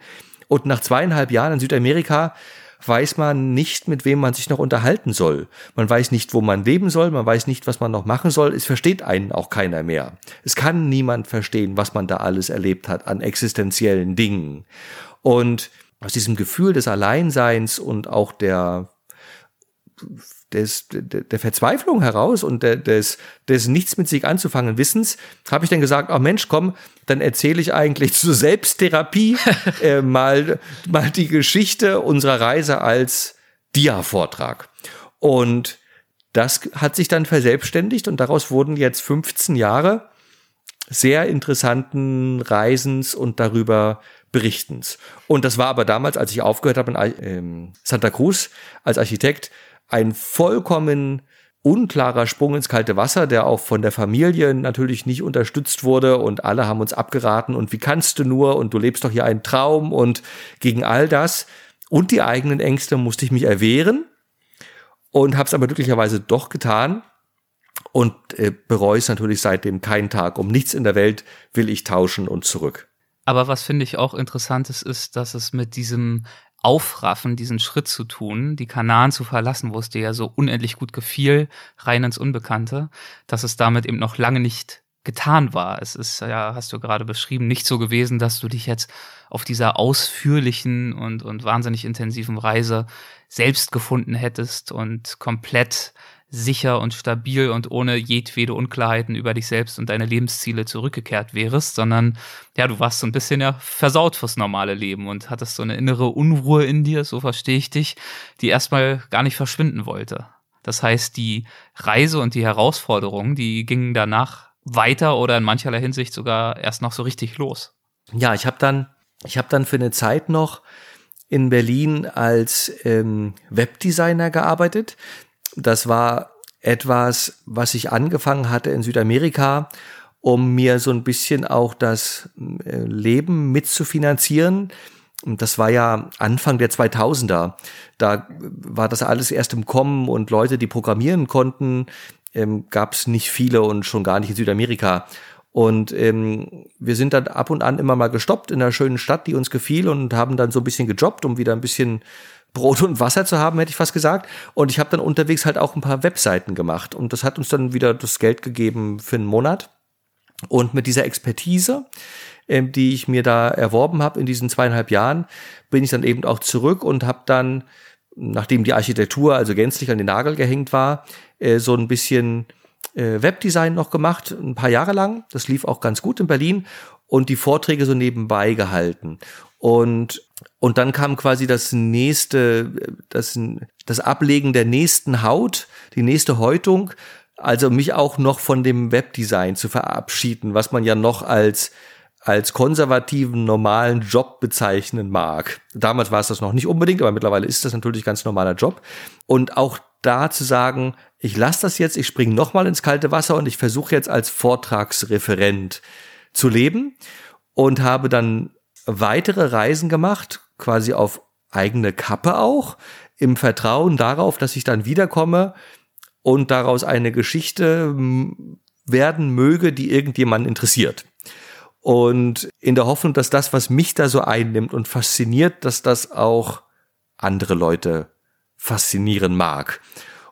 B: Und nach zweieinhalb Jahren in Südamerika weiß man nicht, mit wem man sich noch unterhalten soll. Man weiß nicht, wo man leben soll, man weiß nicht, was man noch machen soll. Es versteht einen auch keiner mehr. Es kann niemand verstehen, was man da alles erlebt hat an existenziellen Dingen. Und aus diesem Gefühl des Alleinseins und auch der des, der Verzweiflung heraus und des, des nichts mit sich anzufangen Wissens, habe ich dann gesagt, ach Mensch, komm, dann erzähle ich eigentlich zur Selbsttherapie äh, mal, mal die Geschichte unserer Reise als Dia-Vortrag. Und das hat sich dann verselbstständigt und daraus wurden jetzt 15 Jahre sehr interessanten Reisens und darüber Berichtens. Und das war aber damals, als ich aufgehört habe in ähm, Santa Cruz als Architekt, ein vollkommen unklarer Sprung ins kalte Wasser, der auch von der Familie natürlich nicht unterstützt wurde und alle haben uns abgeraten und wie kannst du nur und du lebst doch hier einen Traum und gegen all das und die eigenen Ängste musste ich mich erwehren und habe es aber glücklicherweise doch getan und äh, bereue es natürlich seitdem keinen Tag. Um nichts in der Welt will ich tauschen und zurück.
A: Aber was finde ich auch interessant ist, ist, dass es mit diesem aufraffen, diesen Schritt zu tun, die Kanaren zu verlassen, wo es dir ja so unendlich gut gefiel, rein ins Unbekannte, dass es damit eben noch lange nicht getan war. Es ist ja, hast du gerade beschrieben, nicht so gewesen, dass du dich jetzt auf dieser ausführlichen und, und wahnsinnig intensiven Reise selbst gefunden hättest und komplett sicher und stabil und ohne jedwede Unklarheiten über dich selbst und deine Lebensziele zurückgekehrt wärst, sondern ja, du warst so ein bisschen ja versaut fürs normale Leben und hattest so eine innere Unruhe in dir, so verstehe ich dich, die erstmal gar nicht verschwinden wollte. Das heißt, die Reise und die Herausforderungen, die gingen danach weiter oder in mancherlei Hinsicht sogar erst noch so richtig los.
B: Ja, ich habe dann, ich habe dann für eine Zeit noch in Berlin als ähm, Webdesigner gearbeitet. Das war etwas, was ich angefangen hatte in Südamerika, um mir so ein bisschen auch das äh, Leben mitzufinanzieren. Das war ja Anfang der 2000er. Da war das alles erst im Kommen und Leute, die programmieren konnten, ähm, gab es nicht viele und schon gar nicht in Südamerika. Und ähm, wir sind dann ab und an immer mal gestoppt in einer schönen Stadt, die uns gefiel und haben dann so ein bisschen gejobbt, um wieder ein bisschen Brot und Wasser zu haben, hätte ich fast gesagt. Und ich habe dann unterwegs halt auch ein paar Webseiten gemacht. Und das hat uns dann wieder das Geld gegeben für einen Monat. Und mit dieser Expertise, ähm, die ich mir da erworben habe in diesen zweieinhalb Jahren, bin ich dann eben auch zurück und habe dann, nachdem die Architektur also gänzlich an den Nagel gehängt war, äh, so ein bisschen äh, Webdesign noch gemacht, ein paar Jahre lang. Das lief auch ganz gut in Berlin und die Vorträge so nebenbei gehalten. Und und dann kam quasi das nächste, das, das Ablegen der nächsten Haut, die nächste Häutung, also mich auch noch von dem Webdesign zu verabschieden, was man ja noch als als konservativen normalen Job bezeichnen mag. Damals war es das noch nicht unbedingt, aber mittlerweile ist das natürlich ganz normaler Job. Und auch da zu sagen, ich lasse das jetzt, ich springe nochmal ins kalte Wasser und ich versuche jetzt als Vortragsreferent zu leben und habe dann weitere Reisen gemacht, quasi auf eigene Kappe auch, im Vertrauen darauf, dass ich dann wiederkomme und daraus eine Geschichte werden möge, die irgendjemanden interessiert. Und in der Hoffnung, dass das, was mich da so einnimmt und fasziniert, dass das auch andere Leute faszinieren mag.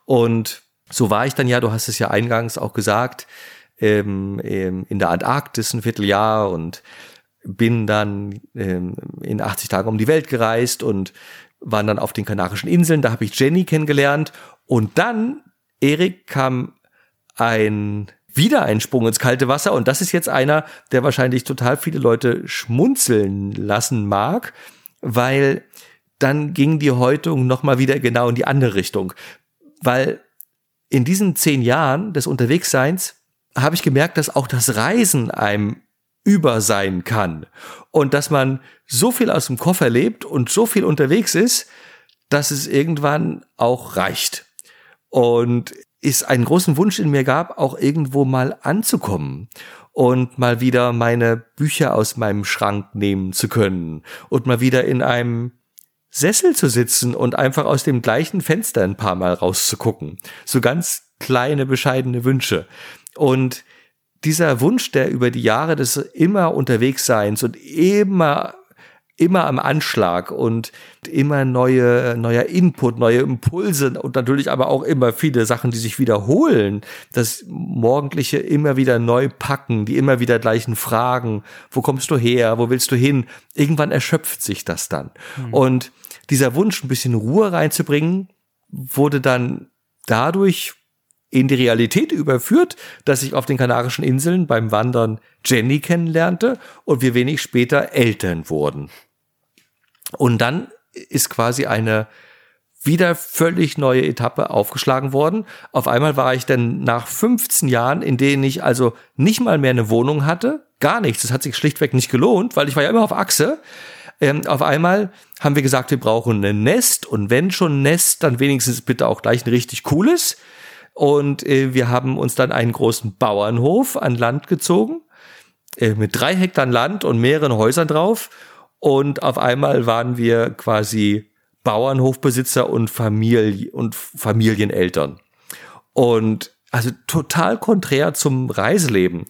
B: Und so war ich dann ja, du hast es ja eingangs auch gesagt, ähm, ähm, in der Antarktis ein Vierteljahr und bin dann ähm, in 80 Tagen um die Welt gereist und waren dann auf den Kanarischen Inseln. Da habe ich Jenny kennengelernt. Und dann, Erik, kam ein wieder ein Sprung ins kalte Wasser. Und das ist jetzt einer, der wahrscheinlich total viele Leute schmunzeln lassen mag, weil dann ging die Häutung nochmal wieder genau in die andere Richtung. Weil in diesen zehn Jahren des Unterwegsseins habe ich gemerkt, dass auch das Reisen einem über sein kann und dass man so viel aus dem Koffer lebt und so viel unterwegs ist, dass es irgendwann auch reicht. Und es einen großen Wunsch in mir gab, auch irgendwo mal anzukommen und mal wieder meine Bücher aus meinem Schrank nehmen zu können und mal wieder in einem Sessel zu sitzen und einfach aus dem gleichen Fenster ein paar Mal rauszugucken. So ganz kleine, bescheidene Wünsche. Und dieser Wunsch, der über die Jahre des immer Unterwegsseins und immer immer am Anschlag und immer neue, neuer Input, neue Impulse und natürlich aber auch immer viele Sachen, die sich wiederholen. Das morgendliche immer wieder neu packen, die immer wieder gleichen Fragen. Wo kommst du her? Wo willst du hin? Irgendwann erschöpft sich das dann. Mhm. Und dieser Wunsch, ein bisschen Ruhe reinzubringen, wurde dann dadurch in die Realität überführt, dass ich auf den Kanarischen Inseln beim Wandern Jenny kennenlernte und wir wenig später Eltern wurden. Und dann ist quasi eine wieder völlig neue Etappe aufgeschlagen worden. Auf einmal war ich dann nach 15 Jahren, in denen ich also nicht mal mehr eine Wohnung hatte, gar nichts. Das hat sich schlichtweg nicht gelohnt, weil ich war ja immer auf Achse. Ähm, auf einmal haben wir gesagt, wir brauchen ein Nest und wenn schon ein Nest, dann wenigstens bitte auch gleich ein richtig cooles. Und äh, wir haben uns dann einen großen Bauernhof an Land gezogen äh, mit drei Hektar Land und mehreren Häusern drauf und auf einmal waren wir quasi Bauernhofbesitzer und Familie und Familieneltern. Und also total konträr zum Reiseleben,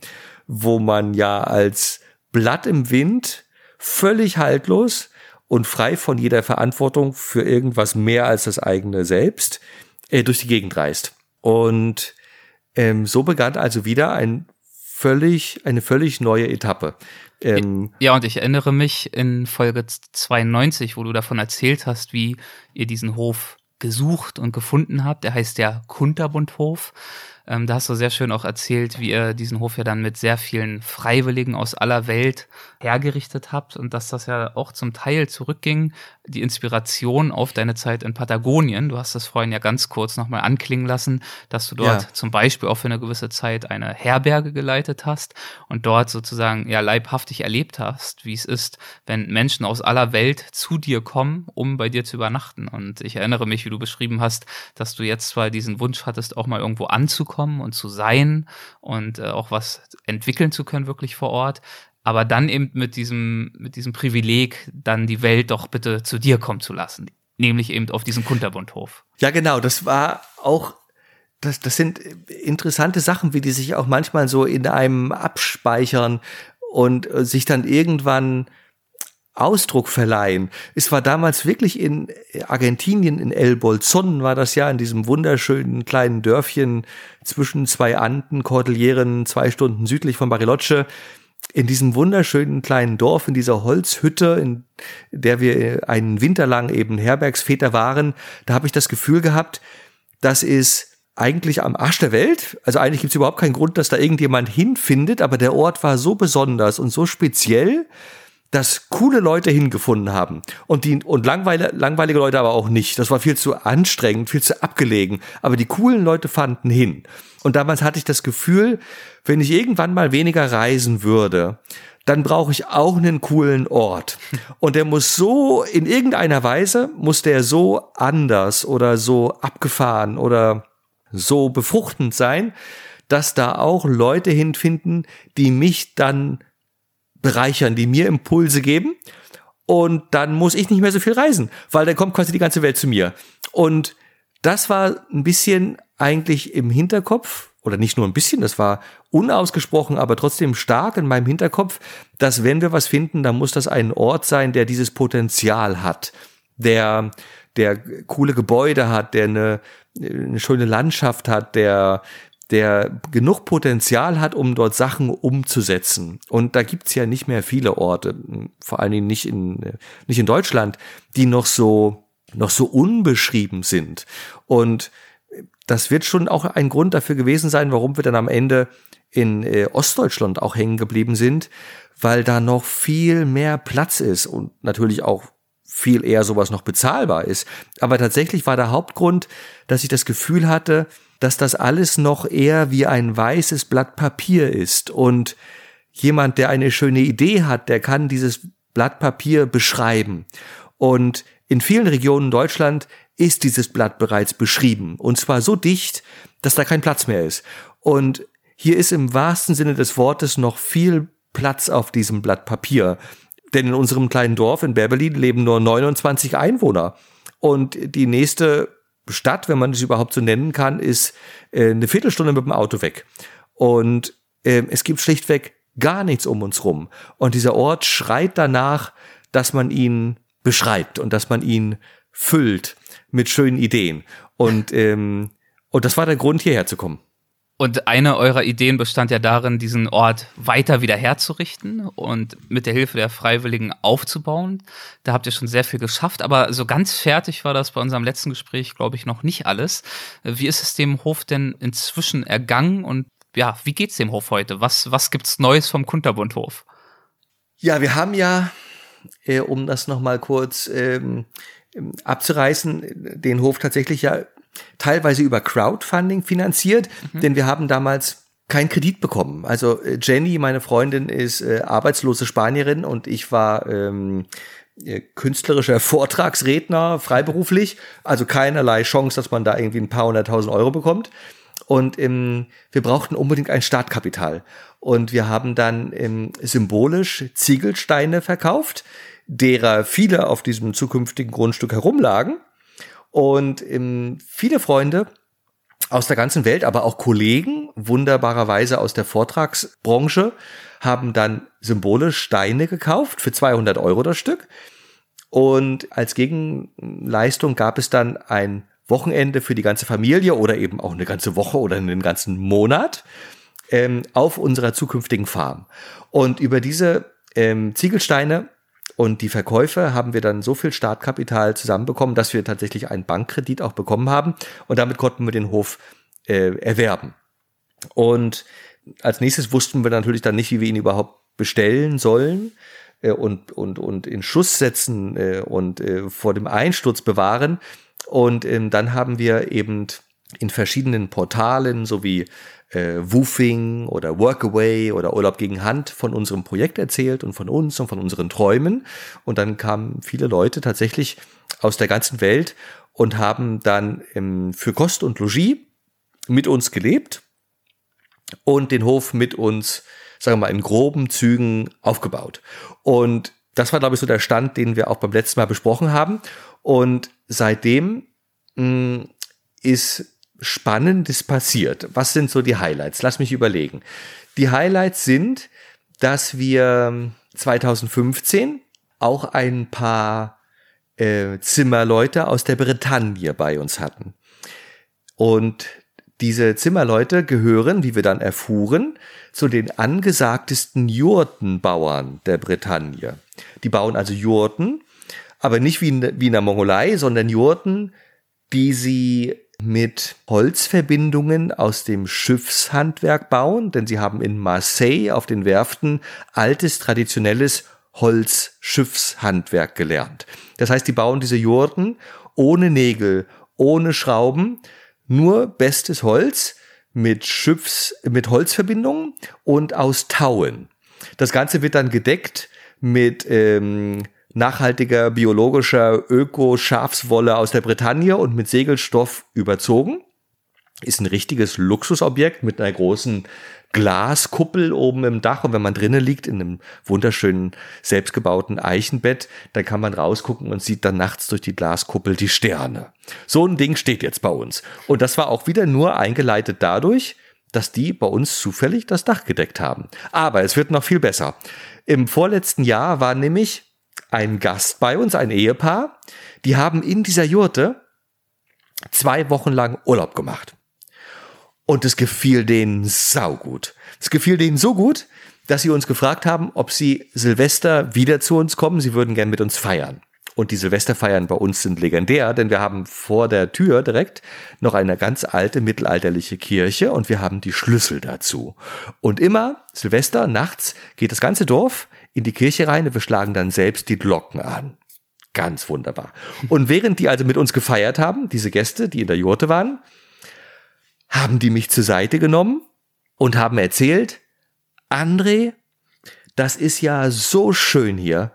B: wo man ja als Blatt im Wind völlig haltlos und frei von jeder Verantwortung für irgendwas mehr als das eigene Selbst äh, durch die Gegend reist. Und ähm, so begann also wieder ein völlig, eine völlig neue Etappe.
A: Ähm, ja, und ich erinnere mich in Folge 92, wo du davon erzählt hast, wie ihr diesen Hof gesucht und gefunden habt. Der heißt ja Kunterbundhof. Ähm, da hast du sehr schön auch erzählt, wie ihr diesen Hof ja dann mit sehr vielen Freiwilligen aus aller Welt hergerichtet habt und dass das ja auch zum Teil zurückging, die Inspiration auf deine Zeit in Patagonien. Du hast das vorhin ja ganz kurz nochmal anklingen lassen, dass du dort ja. zum Beispiel auch für eine gewisse Zeit eine Herberge geleitet hast und dort sozusagen ja leibhaftig erlebt hast, wie es ist, wenn Menschen aus aller Welt zu dir kommen, um bei dir zu übernachten. Und ich erinnere mich, wie du beschrieben hast, dass du jetzt zwar diesen Wunsch hattest, auch mal irgendwo anzukommen und zu sein und äh, auch was entwickeln zu können, wirklich vor Ort, aber dann eben mit diesem, mit diesem Privileg, dann die Welt doch bitte zu dir kommen zu lassen. Nämlich eben auf diesen Kunterbundhof.
B: Ja, genau. Das war auch, das, das sind interessante Sachen, wie die sich auch manchmal so in einem abspeichern und sich dann irgendwann Ausdruck verleihen. Es war damals wirklich in Argentinien, in El Bolzon war das ja, in diesem wunderschönen kleinen Dörfchen zwischen zwei Anden, Kordilleren, zwei Stunden südlich von Bariloche in diesem wunderschönen kleinen Dorf, in dieser Holzhütte, in der wir einen Winter lang eben Herbergsväter waren, da habe ich das Gefühl gehabt, das ist eigentlich am Arsch der Welt. Also eigentlich gibt es überhaupt keinen Grund, dass da irgendjemand hinfindet, aber der Ort war so besonders und so speziell, dass coole Leute hingefunden haben und die und langweilige, langweilige Leute aber auch nicht. Das war viel zu anstrengend, viel zu abgelegen. Aber die coolen Leute fanden hin. Und damals hatte ich das Gefühl, wenn ich irgendwann mal weniger reisen würde, dann brauche ich auch einen coolen Ort. Und der muss so, in irgendeiner Weise, muss der so anders oder so abgefahren oder so befruchtend sein, dass da auch Leute hinfinden, die mich dann bereichern, die mir Impulse geben. Und dann muss ich nicht mehr so viel reisen, weil dann kommt quasi die ganze Welt zu mir. Und das war ein bisschen eigentlich im Hinterkopf, oder nicht nur ein bisschen, das war unausgesprochen, aber trotzdem stark in meinem Hinterkopf, dass wenn wir was finden, dann muss das ein Ort sein, der dieses Potenzial hat, der, der coole Gebäude hat, der eine, eine schöne Landschaft hat, der, der genug Potenzial hat, um dort Sachen umzusetzen. Und da gibt's ja nicht mehr viele Orte, vor allen Dingen nicht in, nicht in Deutschland, die noch so, noch so unbeschrieben sind. Und das wird schon auch ein Grund dafür gewesen sein, warum wir dann am Ende in äh, Ostdeutschland auch hängen geblieben sind, weil da noch viel mehr Platz ist und natürlich auch viel eher sowas noch bezahlbar ist. Aber tatsächlich war der Hauptgrund, dass ich das Gefühl hatte, dass das alles noch eher wie ein weißes Blatt Papier ist und jemand, der eine schöne Idee hat, der kann dieses Blatt Papier beschreiben. Und in vielen Regionen Deutschland ist dieses Blatt bereits beschrieben. Und zwar so dicht, dass da kein Platz mehr ist. Und hier ist im wahrsten Sinne des Wortes noch viel Platz auf diesem Blatt Papier. Denn in unserem kleinen Dorf in Berberlin leben nur 29 Einwohner. Und die nächste Stadt, wenn man es überhaupt so nennen kann, ist äh, eine Viertelstunde mit dem Auto weg. Und äh, es gibt schlichtweg gar nichts um uns rum. Und dieser Ort schreit danach, dass man ihn beschreibt und dass man ihn füllt mit schönen Ideen. Und, ähm, und das war der Grund, hierher zu kommen.
A: Und eine eurer Ideen bestand ja darin, diesen Ort weiter wieder herzurichten und mit der Hilfe der Freiwilligen aufzubauen. Da habt ihr schon sehr viel geschafft, aber so ganz fertig war das bei unserem letzten Gespräch, glaube ich, noch nicht alles. Wie ist es dem Hof denn inzwischen ergangen und ja, wie geht's dem Hof heute? Was, was gibt's Neues vom Kunterbundhof?
B: Ja, wir haben ja, äh, um das nochmal kurz ähm, abzureißen, den Hof tatsächlich ja teilweise über Crowdfunding finanziert, mhm. denn wir haben damals keinen Kredit bekommen. Also äh, Jenny, meine Freundin, ist äh, arbeitslose Spanierin und ich war ähm, äh, künstlerischer Vortragsredner, freiberuflich. Also keinerlei Chance, dass man da irgendwie ein paar hunderttausend Euro bekommt. Und ähm, wir brauchten unbedingt ein Startkapital. Und wir haben dann ähm, symbolisch Ziegelsteine verkauft, derer viele auf diesem zukünftigen Grundstück herumlagen. Und ähm, viele Freunde aus der ganzen Welt, aber auch Kollegen, wunderbarerweise aus der Vortragsbranche, haben dann symbolisch Steine gekauft für 200 Euro das Stück. Und als Gegenleistung gab es dann ein Wochenende für die ganze Familie oder eben auch eine ganze Woche oder einen ganzen Monat ähm, auf unserer zukünftigen Farm. Und über diese ähm, Ziegelsteine und die Verkäufe haben wir dann so viel Startkapital zusammenbekommen, dass wir tatsächlich einen Bankkredit auch bekommen haben und damit konnten wir den Hof äh, erwerben. Und als nächstes wussten wir natürlich dann nicht, wie wir ihn überhaupt bestellen sollen äh, und, und, und in Schuss setzen äh, und äh, vor dem Einsturz bewahren. Und ähm, dann haben wir eben in verschiedenen Portalen sowie äh, Woofing oder Workaway oder Urlaub gegen Hand von unserem Projekt erzählt und von uns und von unseren Träumen. Und dann kamen viele Leute tatsächlich aus der ganzen Welt und haben dann ähm, für Kost und Logis mit uns gelebt und den Hof mit uns, sagen wir mal, in groben Zügen aufgebaut. Und das war, glaube ich, so der Stand, den wir auch beim letzten Mal besprochen haben. Und seitdem mh, mm, ist Spannendes passiert. Was sind so die Highlights? Lass mich überlegen. Die Highlights sind, dass wir 2015 auch ein paar äh, Zimmerleute aus der Bretagne bei uns hatten. Und diese Zimmerleute gehören, wie wir dann erfuhren, zu den angesagtesten Jurtenbauern der Bretagne. Die bauen also Jurten, aber nicht wie in, wie in der Mongolei, sondern Jurten, die sie mit Holzverbindungen aus dem Schiffshandwerk bauen, denn sie haben in Marseille auf den Werften altes traditionelles Holzschiffshandwerk gelernt. Das heißt, die bauen diese Jurten ohne Nägel, ohne Schrauben, nur bestes Holz mit Schiffs, mit Holzverbindungen und aus Tauen. Das Ganze wird dann gedeckt mit ähm, nachhaltiger biologischer Öko-Schafswolle aus der Bretagne und mit Segelstoff überzogen. Ist ein richtiges Luxusobjekt mit einer großen Glaskuppel oben im Dach und wenn man drinnen liegt in einem wunderschönen selbstgebauten Eichenbett, dann kann man rausgucken und sieht dann nachts durch die Glaskuppel die Sterne. So ein Ding steht jetzt bei uns. Und das war auch wieder nur eingeleitet dadurch, dass die bei uns zufällig das Dach gedeckt haben. Aber es wird noch viel besser. Im vorletzten Jahr war nämlich ein Gast bei uns, ein Ehepaar, die haben in dieser Jurte zwei Wochen lang Urlaub gemacht. Und es gefiel denen saugut. Es gefiel denen so gut, dass sie uns gefragt haben, ob sie Silvester wieder zu uns kommen. Sie würden gern mit uns feiern. Und die Silvesterfeiern bei uns sind legendär, denn wir haben vor der Tür direkt noch eine ganz alte mittelalterliche Kirche und wir haben die Schlüssel dazu. Und immer Silvester nachts geht das ganze Dorf in die Kirche rein und wir schlagen dann selbst die Glocken an. Ganz wunderbar. Und während die also mit uns gefeiert haben, diese Gäste, die in der Jurte waren, haben die mich zur Seite genommen und haben erzählt, André, das ist ja so schön hier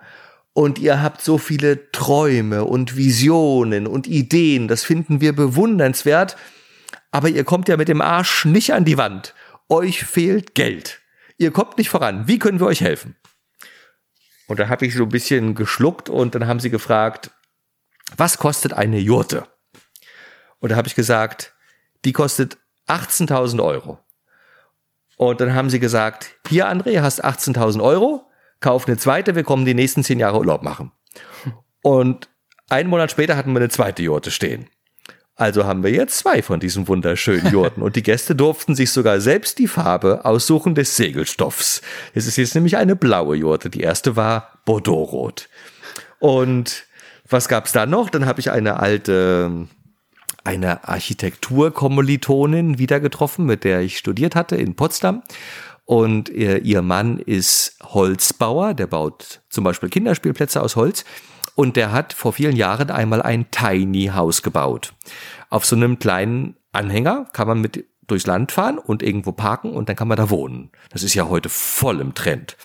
B: und ihr habt so viele Träume und Visionen und Ideen, das finden wir bewundernswert, aber ihr kommt ja mit dem Arsch nicht an die Wand. Euch fehlt Geld. Ihr kommt nicht voran. Wie können wir euch helfen? Und da habe ich so ein bisschen geschluckt und dann haben sie gefragt, was kostet eine Jurte? Und da habe ich gesagt, die kostet 18.000 Euro. Und dann haben sie gesagt, hier André, hast 18.000 Euro, kauf eine zweite, wir kommen die nächsten zehn Jahre Urlaub machen. Und einen Monat später hatten wir eine zweite Jurte stehen. Also haben wir jetzt zwei von diesen wunderschönen Jurten und die Gäste durften sich sogar selbst die Farbe aussuchen des Segelstoffs. Es ist jetzt nämlich eine blaue Jurte. Die erste war Bordeaux-rot. Und was gab's da noch? Dann habe ich eine alte eine Architekturkommilitonin wieder getroffen, mit der ich studiert hatte in Potsdam. Und ihr, ihr Mann ist Holzbauer, der baut zum Beispiel Kinderspielplätze aus Holz. Und der hat vor vielen Jahren einmal ein Tiny House gebaut. Auf so einem kleinen Anhänger kann man mit durchs Land fahren und irgendwo parken und dann kann man da wohnen. Das ist ja heute voll im Trend.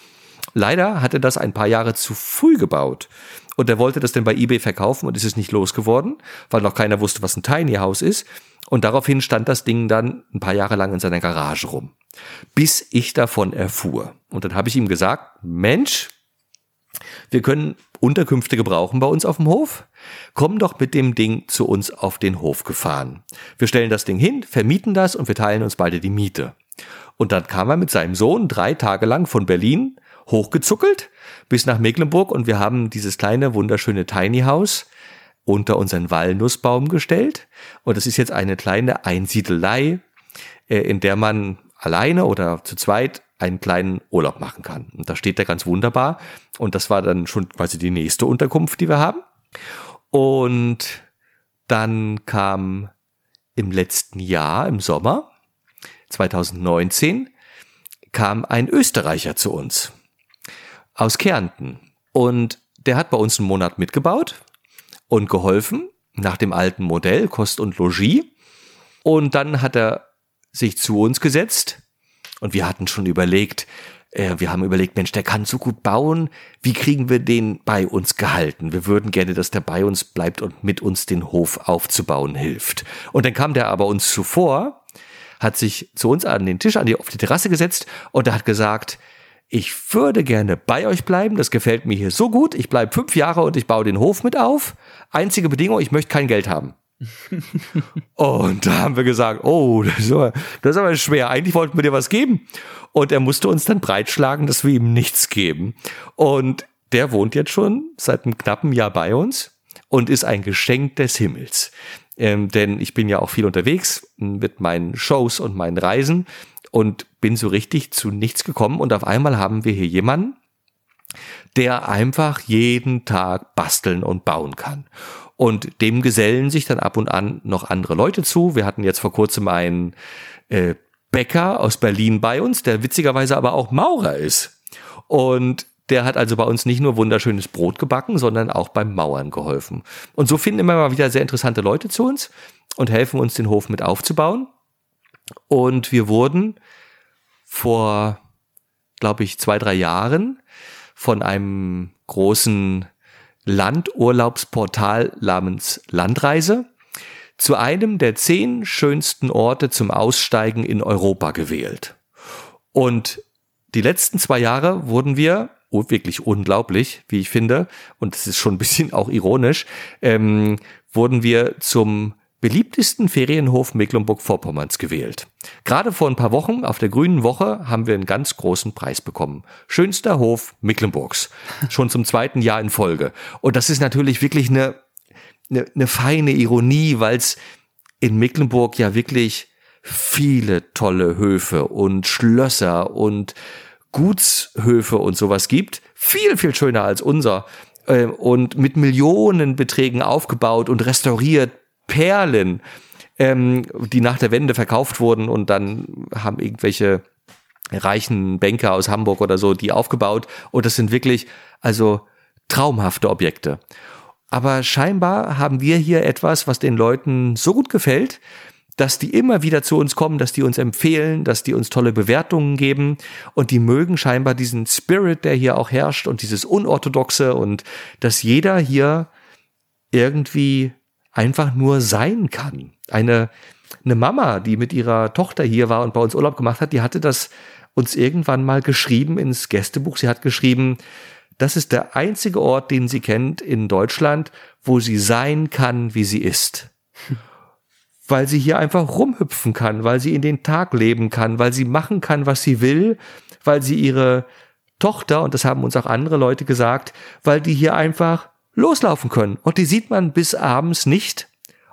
B: Leider hat er das ein paar Jahre zu früh gebaut. Und er wollte das dann bei eBay verkaufen und ist es nicht losgeworden, weil noch keiner wusste, was ein Tiny House ist. Und daraufhin stand das Ding dann ein paar Jahre lang in seiner Garage rum. Bis ich davon erfuhr. Und dann habe ich ihm gesagt, Mensch, wir können Unterkünfte gebrauchen bei uns auf dem Hof. Komm doch mit dem Ding zu uns auf den Hof gefahren. Wir stellen das Ding hin, vermieten das und wir teilen uns beide die Miete. Und dann kam er mit seinem Sohn drei Tage lang von Berlin hochgezuckelt bis nach Mecklenburg und wir haben dieses kleine, wunderschöne Tiny House unter unseren Walnussbaum gestellt. Und das ist jetzt eine kleine Einsiedelei, äh, in der man alleine oder zu zweit einen kleinen Urlaub machen kann. Und da steht er ganz wunderbar. Und das war dann schon quasi die nächste Unterkunft, die wir haben. Und dann kam im letzten Jahr, im Sommer 2019, kam ein Österreicher zu uns aus Kärnten. Und der hat bei uns einen Monat mitgebaut und geholfen nach dem alten Modell Kost und Logis. Und dann hat er sich zu uns gesetzt und wir hatten schon überlegt, äh, wir haben überlegt, Mensch, der kann so gut bauen, wie kriegen wir den bei uns gehalten? Wir würden gerne, dass der bei uns bleibt und mit uns den Hof aufzubauen hilft. Und dann kam der aber uns zuvor, hat sich zu uns an den Tisch, an die, auf die Terrasse gesetzt und er hat gesagt, ich würde gerne bei euch bleiben, das gefällt mir hier so gut, ich bleibe fünf Jahre und ich baue den Hof mit auf. Einzige Bedingung, ich möchte kein Geld haben. Und da haben wir gesagt, oh, das ist, aber, das ist aber schwer. Eigentlich wollten wir dir was geben. Und er musste uns dann breitschlagen, dass wir ihm nichts geben. Und der wohnt jetzt schon seit einem knappen Jahr bei uns und ist ein Geschenk des Himmels. Ähm, denn ich bin ja auch viel unterwegs mit meinen Shows und meinen Reisen und bin so richtig zu nichts gekommen und auf einmal haben wir hier jemanden, der einfach jeden Tag basteln und bauen kann. Und dem gesellen sich dann ab und an noch andere Leute zu. Wir hatten jetzt vor kurzem einen äh, Bäcker aus Berlin bei uns, der witzigerweise aber auch Maurer ist. Und der hat also bei uns nicht nur wunderschönes Brot gebacken, sondern auch beim Mauern geholfen. Und so finden immer mal wieder sehr interessante Leute zu uns und helfen uns, den Hof mit aufzubauen. Und wir wurden vor, glaube ich, zwei, drei Jahren von einem großen Landurlaubsportal namens Landreise zu einem der zehn schönsten Orte zum Aussteigen in Europa gewählt. Und die letzten zwei Jahre wurden wir oh, wirklich unglaublich, wie ich finde, und es ist schon ein bisschen auch ironisch, ähm, wurden wir zum beliebtesten Ferienhof Mecklenburg-Vorpommerns gewählt. Gerade vor ein paar Wochen auf der Grünen Woche haben wir einen ganz großen Preis bekommen. Schönster Hof Mecklenburgs. Schon zum zweiten Jahr in Folge. Und das ist natürlich wirklich eine, eine, eine feine Ironie, weil es in Mecklenburg ja wirklich viele tolle Höfe und Schlösser und Gutshöfe und sowas gibt. Viel, viel schöner als unser. Äh, und mit Millionenbeträgen aufgebaut und restauriert, Perlen, ähm, die nach der Wende verkauft wurden und dann haben irgendwelche reichen Banker aus Hamburg oder so die aufgebaut und das sind wirklich also traumhafte Objekte. Aber scheinbar haben wir hier etwas, was den Leuten so gut gefällt, dass die immer wieder zu uns kommen, dass die uns empfehlen, dass die uns tolle Bewertungen geben und die mögen scheinbar diesen Spirit, der hier auch herrscht und dieses Unorthodoxe und dass jeder hier irgendwie einfach nur sein kann. Eine, eine Mama, die mit ihrer Tochter hier war und bei uns Urlaub gemacht hat, die hatte das uns irgendwann mal geschrieben ins Gästebuch. Sie hat geschrieben, das ist der einzige Ort, den sie kennt in Deutschland, wo sie sein kann, wie sie ist. Weil sie hier einfach rumhüpfen kann, weil sie in den Tag leben kann, weil sie machen kann, was sie will, weil sie ihre Tochter, und das haben uns auch andere Leute gesagt, weil die hier einfach loslaufen können. Und die sieht man bis abends nicht.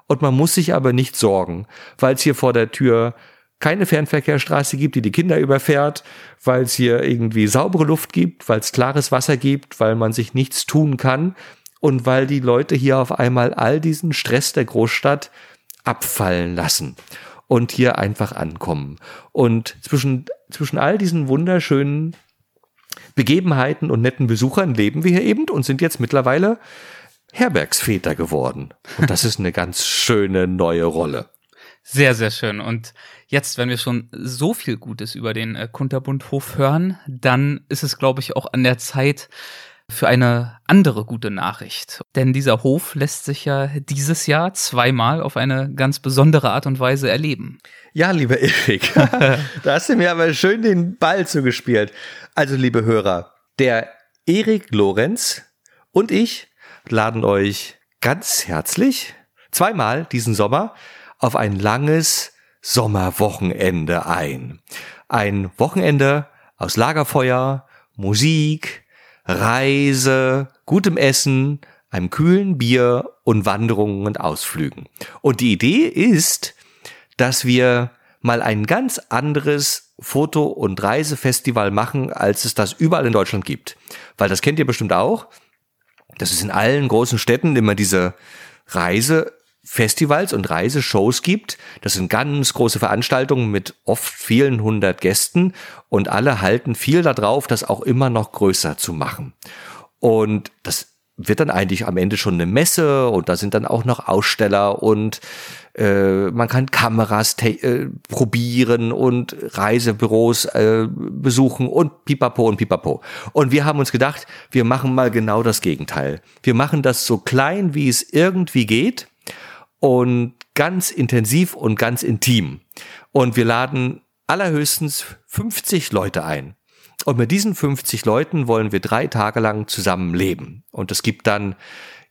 B: Und man muss sich aber nicht sorgen, weil es hier vor der Tür keine Fernverkehrsstraße gibt, die die Kinder überfährt, weil es hier irgendwie saubere Luft gibt, weil es klares Wasser gibt, weil man sich nichts tun kann und weil die Leute hier auf einmal all diesen Stress der Großstadt abfallen lassen und hier einfach ankommen. Und zwischen, zwischen all diesen wunderschönen Begebenheiten und netten Besuchern leben wir hier eben und sind jetzt mittlerweile Herbergsväter geworden. Und das ist eine ganz schöne neue Rolle.
A: Sehr, sehr schön. Und jetzt, wenn wir schon so viel Gutes über den äh, Kunterbundhof hören, dann ist es, glaube ich, auch an der Zeit für eine andere gute Nachricht. Denn dieser Hof lässt sich ja dieses Jahr zweimal auf eine ganz besondere Art und Weise erleben.
B: Ja, lieber Erik, da hast du mir aber schön den Ball zugespielt. Also, liebe Hörer, der Erik Lorenz und ich laden euch ganz herzlich zweimal diesen Sommer auf ein langes Sommerwochenende ein. Ein Wochenende aus Lagerfeuer, Musik, Reise, gutem Essen, einem kühlen Bier und Wanderungen und Ausflügen. Und die Idee ist, dass wir mal ein ganz anderes Foto- und Reisefestival machen, als es das überall in Deutschland gibt. Weil das kennt ihr bestimmt auch. Das ist in allen großen Städten immer diese Reise Festivals und Reiseshows gibt. Das sind ganz große Veranstaltungen mit oft vielen hundert Gästen und alle halten viel darauf, das auch immer noch größer zu machen. Und das wird dann eigentlich am Ende schon eine Messe und da sind dann auch noch Aussteller und äh, man kann Kameras äh, probieren und Reisebüros äh, besuchen und pipapo und pipapo. Und wir haben uns gedacht, wir machen mal genau das Gegenteil. Wir machen das so klein, wie es irgendwie geht und ganz intensiv und ganz intim. Und wir laden allerhöchstens 50 Leute ein. Und mit diesen 50 Leuten wollen wir drei Tage lang zusammen leben. Und es gibt dann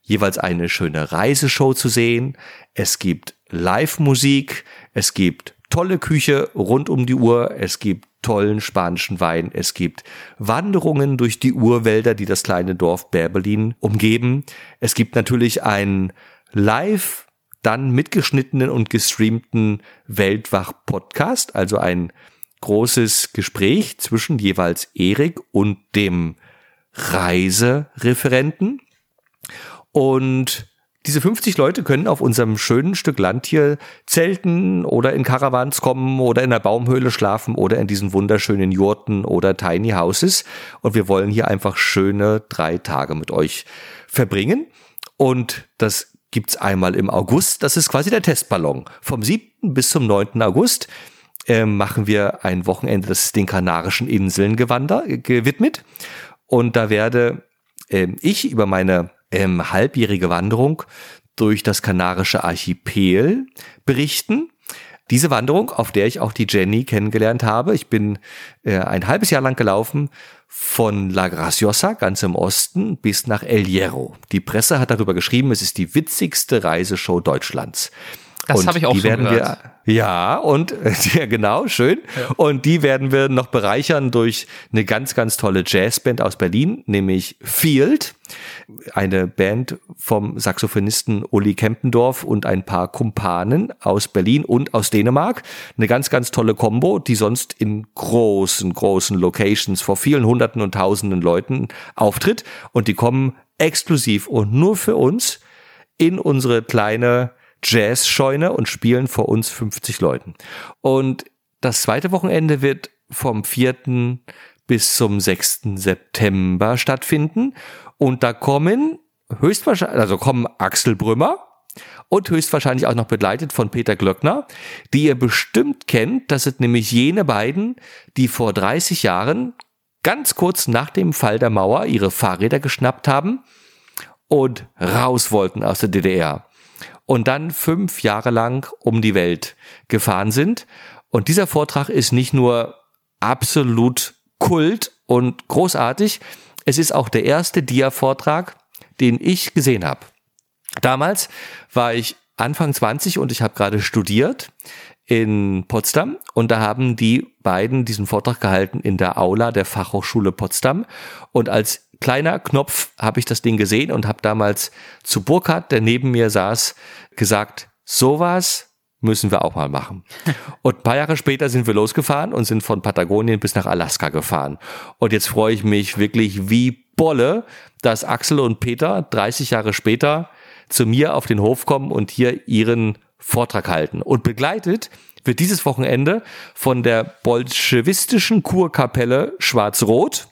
B: jeweils eine schöne Reiseshow zu sehen. Es gibt Live-Musik. Es gibt tolle Küche rund um die Uhr. Es gibt tollen spanischen Wein. Es gibt Wanderungen durch die Urwälder, die das kleine Dorf Berberlin umgeben. Es gibt natürlich ein Live dann mitgeschnittenen und gestreamten Weltwach-Podcast, also ein großes Gespräch zwischen jeweils Erik und dem Reisereferenten. Und diese 50 Leute können auf unserem schönen Stück Land hier zelten oder in Caravans kommen oder in der Baumhöhle schlafen oder in diesen wunderschönen Jurten oder Tiny Houses. Und wir wollen hier einfach schöne drei Tage mit euch verbringen. Und das gibt's einmal im August. Das ist quasi der Testballon. Vom 7. bis zum 9. August äh, machen wir ein Wochenende, das ist den Kanarischen Inseln gewander, gewidmet. Und da werde äh, ich über meine ähm, halbjährige Wanderung durch das Kanarische Archipel berichten. Diese Wanderung, auf der ich auch die Jenny kennengelernt habe, ich bin äh, ein halbes Jahr lang gelaufen von La Graciosa, ganz im Osten, bis nach El Hierro. Die Presse hat darüber geschrieben, es ist die witzigste Reiseshow Deutschlands.
A: Das habe ich auch
B: die
A: schon
B: werden
A: gehört.
B: Wir, ja, und ja, genau, schön.
A: Ja.
B: Und die werden wir noch bereichern durch eine ganz, ganz tolle Jazzband aus Berlin, nämlich Field. Eine Band vom Saxophonisten Uli Kempendorf und ein paar Kumpanen aus Berlin und aus Dänemark. Eine ganz, ganz tolle Combo, die sonst in großen, großen Locations vor vielen Hunderten und Tausenden Leuten auftritt. Und die kommen exklusiv und nur für uns in unsere kleine Jazzscheune und spielen vor uns 50 Leuten. Und das zweite Wochenende wird vom 4. bis zum 6. September stattfinden. Und da kommen höchstwahrscheinlich, also kommen Axel Brümmer, und höchstwahrscheinlich auch noch begleitet von Peter Glöckner, die ihr bestimmt kennt. Das sind nämlich jene beiden, die vor 30 Jahren, ganz kurz nach dem Fall der Mauer, ihre Fahrräder geschnappt haben und raus wollten aus der DDR. Und dann fünf Jahre lang um die Welt gefahren sind. Und dieser Vortrag ist nicht nur absolut Kult und großartig, es ist auch der erste Dia-Vortrag, den ich gesehen habe. Damals war ich Anfang 20 und ich habe gerade studiert in Potsdam und da haben die beiden diesen Vortrag gehalten in der Aula der Fachhochschule Potsdam und als kleiner Knopf habe ich das Ding gesehen und habe damals zu Burkhard, der neben mir saß, gesagt, sowas müssen wir auch mal machen. Und ein paar Jahre später sind wir losgefahren und sind von Patagonien bis nach Alaska gefahren. Und jetzt freue ich mich wirklich wie Bolle, dass Axel und Peter 30 Jahre später zu mir auf den Hof kommen und hier ihren Vortrag halten. Und begleitet wird dieses Wochenende von der bolschewistischen Kurkapelle Schwarz-Rot.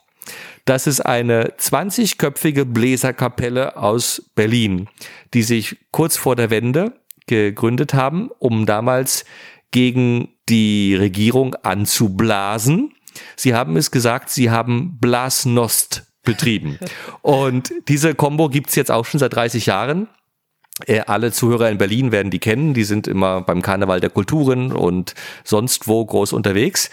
B: Das ist eine 20-köpfige Bläserkapelle aus Berlin, die sich kurz vor der Wende gegründet haben, um damals gegen die Regierung anzublasen. Sie haben es gesagt, sie haben Blasnost betrieben. Und diese Combo gibt's jetzt auch schon seit 30 Jahren. Äh, alle Zuhörer in Berlin werden die kennen. Die sind immer beim Karneval der Kulturen und sonst wo groß unterwegs.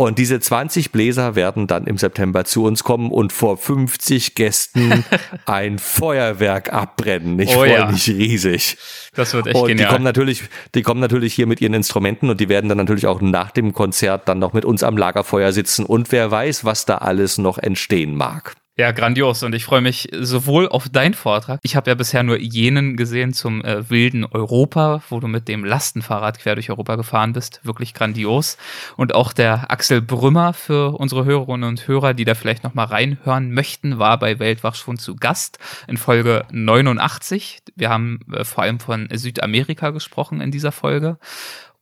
B: Und diese 20 Bläser werden dann im September zu uns kommen und vor 50 Gästen ein Feuerwerk abbrennen. Ich oh, freue ja. mich riesig.
A: Das wird echt
B: und
A: genial.
B: Die kommen natürlich, die kommen natürlich hier mit ihren Instrumenten und die werden dann natürlich auch nach dem Konzert dann noch mit uns am Lagerfeuer sitzen und wer weiß, was da alles noch entstehen mag.
A: Ja, grandios. Und ich freue mich sowohl auf deinen Vortrag. Ich habe ja bisher nur jenen gesehen zum äh, wilden Europa, wo du mit dem Lastenfahrrad quer durch Europa gefahren bist. Wirklich grandios. Und auch der Axel Brümmer für unsere Hörerinnen und Hörer, die da vielleicht nochmal reinhören möchten, war bei Weltwach schon zu Gast in Folge 89. Wir haben äh, vor allem von Südamerika gesprochen in dieser Folge.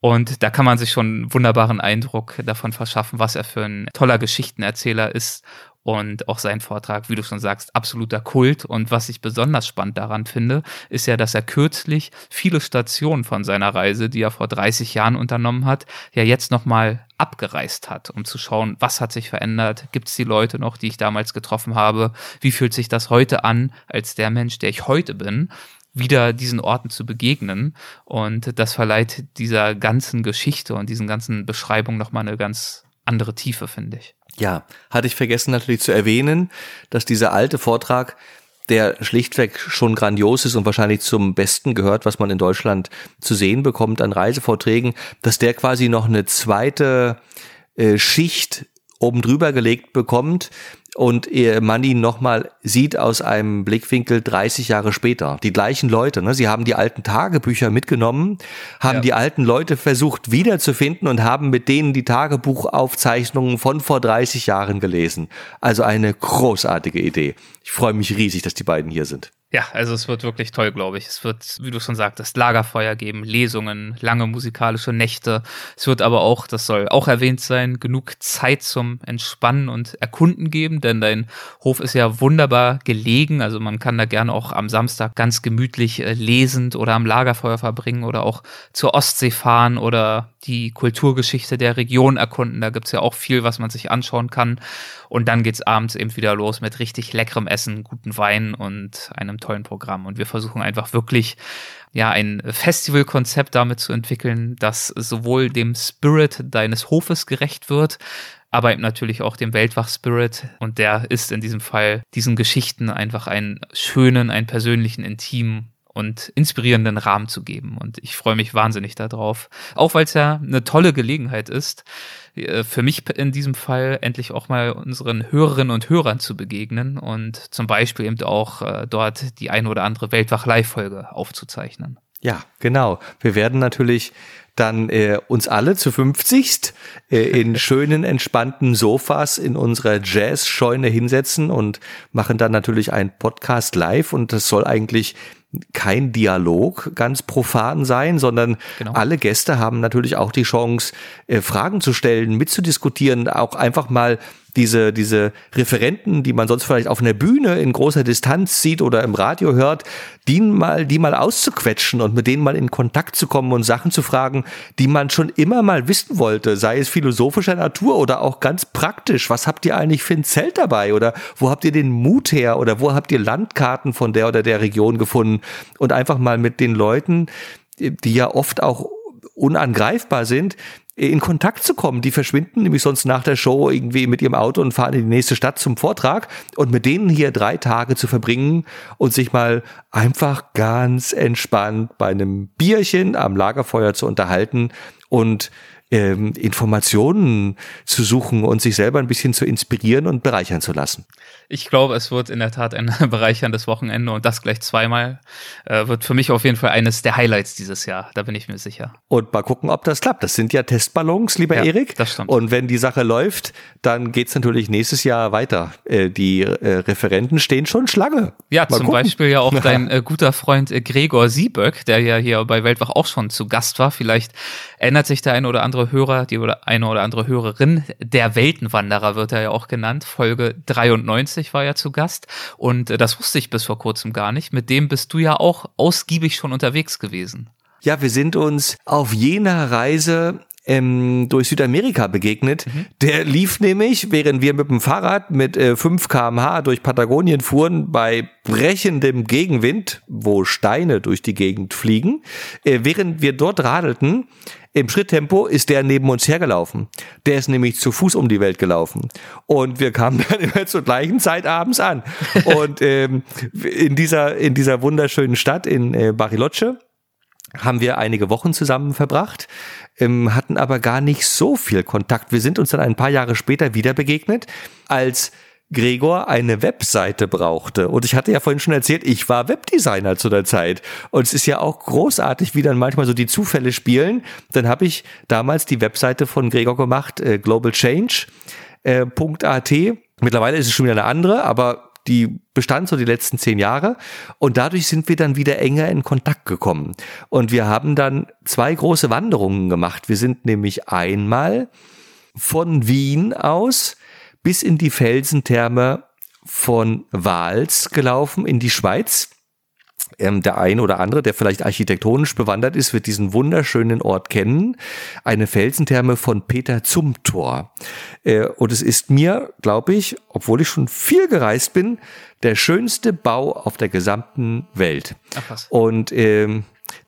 A: Und da kann man sich schon einen wunderbaren Eindruck davon verschaffen, was er für ein toller Geschichtenerzähler ist und auch sein Vortrag, wie du schon sagst, absoluter Kult. Und was ich besonders spannend daran finde, ist ja, dass er kürzlich viele Stationen von seiner Reise, die er vor 30 Jahren unternommen hat, ja jetzt nochmal abgereist hat, um zu schauen, was hat sich verändert, gibt es die Leute noch, die ich damals getroffen habe, wie fühlt sich das heute an, als der Mensch, der ich heute bin wieder diesen Orten zu begegnen. Und das verleiht dieser ganzen Geschichte und diesen ganzen Beschreibungen nochmal eine ganz andere Tiefe, finde ich.
B: Ja, hatte ich vergessen natürlich zu erwähnen, dass dieser alte Vortrag, der schlichtweg schon grandios ist und wahrscheinlich zum Besten gehört, was man in Deutschland zu sehen bekommt an Reisevorträgen, dass der quasi noch eine zweite äh, Schicht oben drüber gelegt bekommt, und man ihn nochmal sieht aus einem Blickwinkel 30 Jahre später. Die gleichen Leute, ne? sie haben die alten Tagebücher mitgenommen, haben ja. die alten Leute versucht wiederzufinden und haben mit denen die Tagebuchaufzeichnungen von vor 30 Jahren gelesen. Also eine großartige Idee. Ich freue mich riesig, dass die beiden hier sind.
A: Ja, also es wird wirklich toll, glaube ich. Es wird, wie du schon sagtest, Lagerfeuer geben, Lesungen, lange musikalische Nächte. Es wird aber auch, das soll auch erwähnt sein, genug Zeit zum Entspannen und Erkunden geben, denn dein Hof ist ja wunderbar gelegen. Also man kann da gerne auch am Samstag ganz gemütlich äh, lesend oder am Lagerfeuer verbringen oder auch zur Ostsee fahren oder die Kulturgeschichte der Region erkunden. Da gibt's ja auch viel, was man sich anschauen kann. Und dann geht's abends eben wieder los mit richtig leckerem Essen, guten Wein und einem tollen Programm. Und wir versuchen einfach wirklich ja ein Festivalkonzept damit zu entwickeln, das sowohl dem Spirit deines Hofes gerecht wird, aber eben natürlich auch dem Weltwach-Spirit. Und der ist in diesem Fall diesen Geschichten einfach einen schönen, einen persönlichen, intimen und inspirierenden Rahmen zu geben. Und ich freue mich wahnsinnig darauf. Auch weil es ja eine tolle Gelegenheit ist, für mich in diesem Fall endlich auch mal unseren Hörerinnen und Hörern zu begegnen und zum Beispiel eben auch äh, dort die ein oder andere Weltwach-Live-Folge aufzuzeichnen.
B: Ja, genau. Wir werden natürlich dann äh, uns alle zu 50 äh, in schönen, entspannten Sofas in unserer Jazz-Scheune hinsetzen und machen dann natürlich einen Podcast live und das soll eigentlich kein Dialog ganz profan sein, sondern genau. alle Gäste haben natürlich auch die Chance, äh, Fragen zu stellen, mitzudiskutieren, auch einfach mal diese, diese Referenten, die man sonst vielleicht auf einer Bühne in großer Distanz sieht oder im Radio hört, die mal, die mal auszuquetschen und mit denen mal in Kontakt zu kommen und Sachen zu fragen, die man schon immer mal wissen wollte, sei es philosophischer Natur oder auch ganz praktisch. Was habt ihr eigentlich für ein Zelt dabei oder wo habt ihr den Mut her oder wo habt ihr Landkarten von der oder der Region gefunden und einfach mal mit den Leuten, die ja oft auch unangreifbar sind, in Kontakt zu kommen. Die verschwinden nämlich sonst nach der Show irgendwie mit ihrem Auto und fahren in die nächste Stadt zum Vortrag und mit denen hier drei Tage zu verbringen und sich mal einfach ganz entspannt bei einem Bierchen am Lagerfeuer zu unterhalten und ähm, Informationen zu suchen und sich selber ein bisschen zu inspirieren und bereichern zu lassen.
A: Ich glaube, es wird in der Tat ein bereicherndes Wochenende und das gleich zweimal. Äh, wird für mich auf jeden Fall eines der Highlights dieses Jahr, da bin ich mir sicher.
B: Und mal gucken, ob das klappt. Das sind ja Testballons, lieber ja, Erik. Das stimmt. Und wenn die Sache läuft, dann geht's natürlich nächstes Jahr weiter. Äh, die äh, Referenten stehen schon Schlange.
A: Ja, mal zum gucken. Beispiel ja auch dein äh, guter Freund äh, Gregor Sieböck, der ja hier bei Weltwach auch schon zu Gast war. Vielleicht ändert sich der eine oder andere Hörer, die oder eine oder andere Hörerin. Der Weltenwanderer wird er ja auch genannt. Folge 93 war ja zu Gast. Und äh, das wusste ich bis vor kurzem gar nicht. Mit dem bist du ja auch ausgiebig schon unterwegs gewesen.
B: Ja, wir sind uns auf jener Reise ähm, durch Südamerika begegnet. Mhm. Der lief nämlich, während wir mit dem Fahrrad mit äh, 5 kmh durch Patagonien fuhren, bei brechendem Gegenwind, wo Steine durch die Gegend fliegen. Äh, während wir dort radelten, im Schritttempo ist der neben uns hergelaufen. Der ist nämlich zu Fuß um die Welt gelaufen. Und wir kamen dann immer zur gleichen Zeit abends an. Und ähm, in, dieser, in dieser wunderschönen Stadt in äh, Bariloche haben wir einige Wochen zusammen verbracht, ähm, hatten aber gar nicht so viel Kontakt. Wir sind uns dann ein paar Jahre später wieder begegnet, als Gregor eine Webseite brauchte. Und ich hatte ja vorhin schon erzählt, ich war Webdesigner zu der Zeit. Und es ist ja auch großartig, wie dann manchmal so die Zufälle spielen. Dann habe ich damals die Webseite von Gregor gemacht, äh, globalchange.at. Äh, Mittlerweile ist es schon wieder eine andere, aber die bestand so die letzten zehn Jahre. Und dadurch sind wir dann wieder enger in Kontakt gekommen. Und wir haben dann zwei große Wanderungen gemacht. Wir sind nämlich einmal von Wien aus bis in die Felsentherme von Wals gelaufen in die Schweiz. Ähm, der ein oder andere, der vielleicht architektonisch bewandert ist, wird diesen wunderschönen Ort kennen. Eine Felsentherme von Peter Zumthor. Äh, und es ist mir, glaube ich, obwohl ich schon viel gereist bin, der schönste Bau auf der gesamten Welt. Ach was. Und ähm,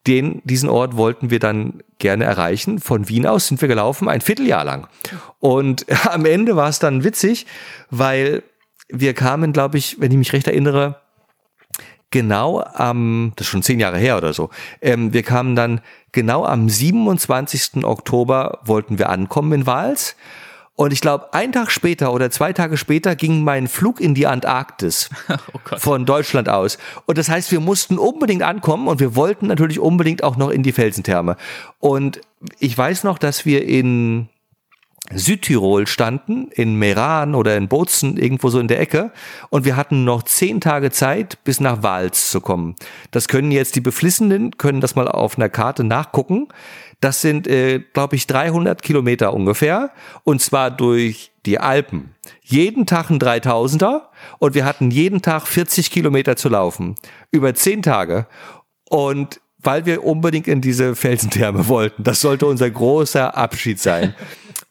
B: den, diesen Ort wollten wir dann gerne erreichen. Von Wien aus sind wir gelaufen, ein Vierteljahr lang. Und am Ende war es dann witzig, weil wir kamen, glaube ich, wenn ich mich recht erinnere, genau am, das ist schon zehn Jahre her oder so, ähm, wir kamen dann genau am 27. Oktober wollten wir ankommen in Wals. Und ich glaube, ein Tag später oder zwei Tage später ging mein Flug in die Antarktis oh von Deutschland aus. Und das heißt, wir mussten unbedingt ankommen und wir wollten natürlich unbedingt auch noch in die Felsentherme. Und ich weiß noch, dass wir in Südtirol standen, in Meran oder in Bozen, irgendwo so in der Ecke. Und wir hatten noch zehn Tage Zeit, bis nach Wals zu kommen. Das können jetzt die Beflissenen, können das mal auf einer Karte nachgucken. Das sind, äh, glaube ich, 300 Kilometer ungefähr. Und zwar durch die Alpen. Jeden Tag ein 3000er. Und wir hatten jeden Tag 40 Kilometer zu laufen. Über zehn Tage. Und weil wir unbedingt in diese Felsentherme wollten. Das sollte unser großer Abschied sein.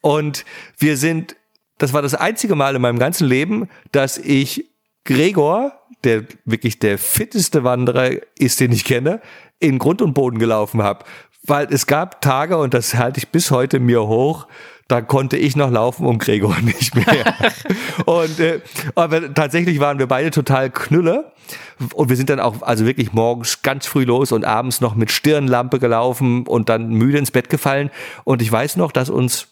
B: Und wir sind, das war das einzige Mal in meinem ganzen Leben, dass ich Gregor, der wirklich der fitteste Wanderer ist, den ich kenne, in Grund und Boden gelaufen habe. Weil es gab Tage, und das halte ich bis heute mir hoch, da konnte ich noch laufen und Gregor nicht mehr. und äh, aber tatsächlich waren wir beide total Knülle und wir sind dann auch also wirklich morgens ganz früh los und abends noch mit Stirnlampe gelaufen und dann müde ins Bett gefallen und ich weiß noch, dass uns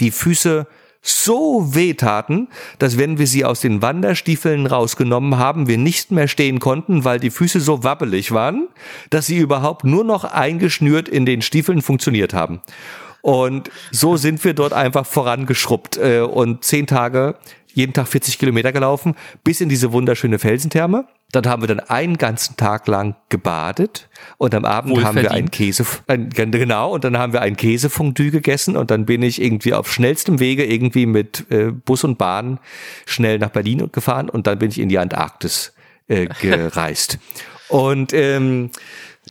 B: die Füße so wehtaten, dass wenn wir sie aus den Wanderstiefeln rausgenommen haben, wir nicht mehr stehen konnten, weil die Füße so wabbelig waren, dass sie überhaupt nur noch eingeschnürt in den Stiefeln funktioniert haben. Und so sind wir dort einfach vorangeschrubbt äh, und zehn Tage jeden Tag 40 Kilometer gelaufen, bis in diese wunderschöne Felsentherme. Dort haben wir dann einen ganzen Tag lang gebadet und am Abend haben wir einen Käse, ein, genau, und dann haben wir ein Käsefondue gegessen und dann bin ich irgendwie auf schnellstem Wege irgendwie mit äh, Bus und Bahn schnell nach Berlin gefahren und dann bin ich in die Antarktis äh, gereist. und ähm,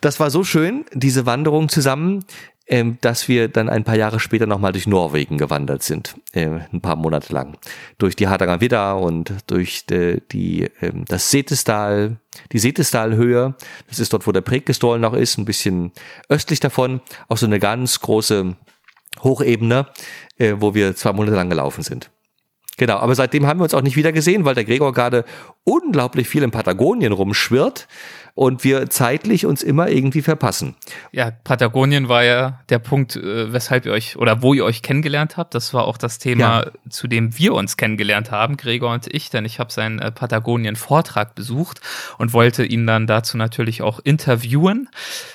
B: das war so schön, diese Wanderung zusammen ähm, dass wir dann ein paar Jahre später nochmal durch Norwegen gewandert sind, äh, ein paar Monate lang. Durch die Hardangervidda und durch de, die, ähm, das Setesdal, die Setesdalhöhe. Das ist dort, wo der Prägestol noch ist, ein bisschen östlich davon. Auch so eine ganz große Hochebene, äh, wo wir zwei Monate lang gelaufen sind. Genau, aber seitdem haben wir uns auch nicht wieder gesehen, weil der Gregor gerade unglaublich viel in Patagonien rumschwirrt und wir zeitlich uns immer irgendwie verpassen.
A: Ja, Patagonien war ja der Punkt, äh, weshalb ihr euch oder wo ihr euch kennengelernt habt. Das war auch das Thema, ja. zu dem wir uns kennengelernt haben, Gregor und ich, denn ich habe seinen äh, Patagonien-Vortrag besucht und wollte ihn dann dazu natürlich auch interviewen.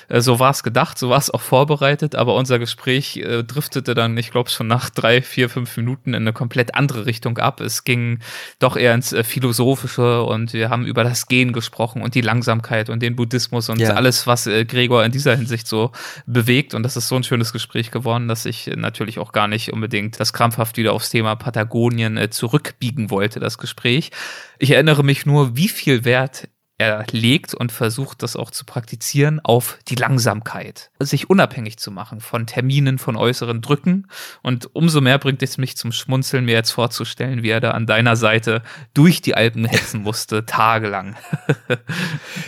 A: Äh, so war es gedacht, so war es auch vorbereitet, aber unser Gespräch driftete dann, ich glaube, schon nach drei, vier, fünf Minuten in eine komplett andere Richtung ab. Es ging doch eher ins Philosophische und wir haben über das Gehen gesprochen und die Langsamkeit und den Buddhismus und ja. alles, was äh, Gregor in dieser Hinsicht so bewegt. Und das ist so ein schönes Gespräch geworden, dass ich natürlich auch gar nicht unbedingt das krampfhaft wieder aufs Thema Patagonien äh, zurückbiegen wollte, das Gespräch. Ich erinnere mich nur, wie viel Wert er legt und versucht das auch zu praktizieren auf die Langsamkeit, sich unabhängig zu machen von Terminen, von äußeren Drücken. Und umso mehr bringt es mich zum Schmunzeln, mir jetzt vorzustellen, wie er da an deiner Seite durch die Alpen hetzen musste, tagelang.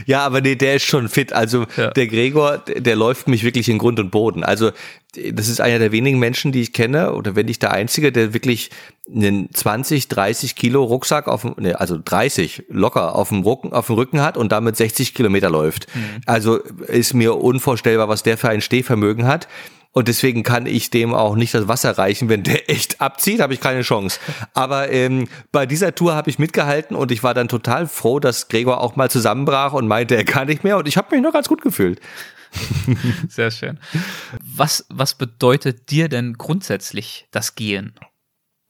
B: ja, aber nee, der ist schon fit. Also ja. der Gregor, der läuft mich wirklich in Grund und Boden. Also das ist einer der wenigen Menschen, die ich kenne, oder wenn nicht der einzige, der wirklich einen 20, 30 Kilo Rucksack auf dem, nee, also 30 locker auf dem Rücken, auf dem Rücken hat und damit 60 Kilometer läuft. Mhm. Also ist mir unvorstellbar, was der für ein Stehvermögen hat. Und deswegen kann ich dem auch nicht das Wasser reichen. Wenn der echt abzieht, habe ich keine Chance. Aber ähm, bei dieser Tour habe ich mitgehalten und ich war dann total froh, dass Gregor auch mal zusammenbrach und meinte, er kann nicht mehr. Und ich habe mich noch ganz gut gefühlt.
A: Sehr schön. Was, was bedeutet dir denn grundsätzlich das Gehen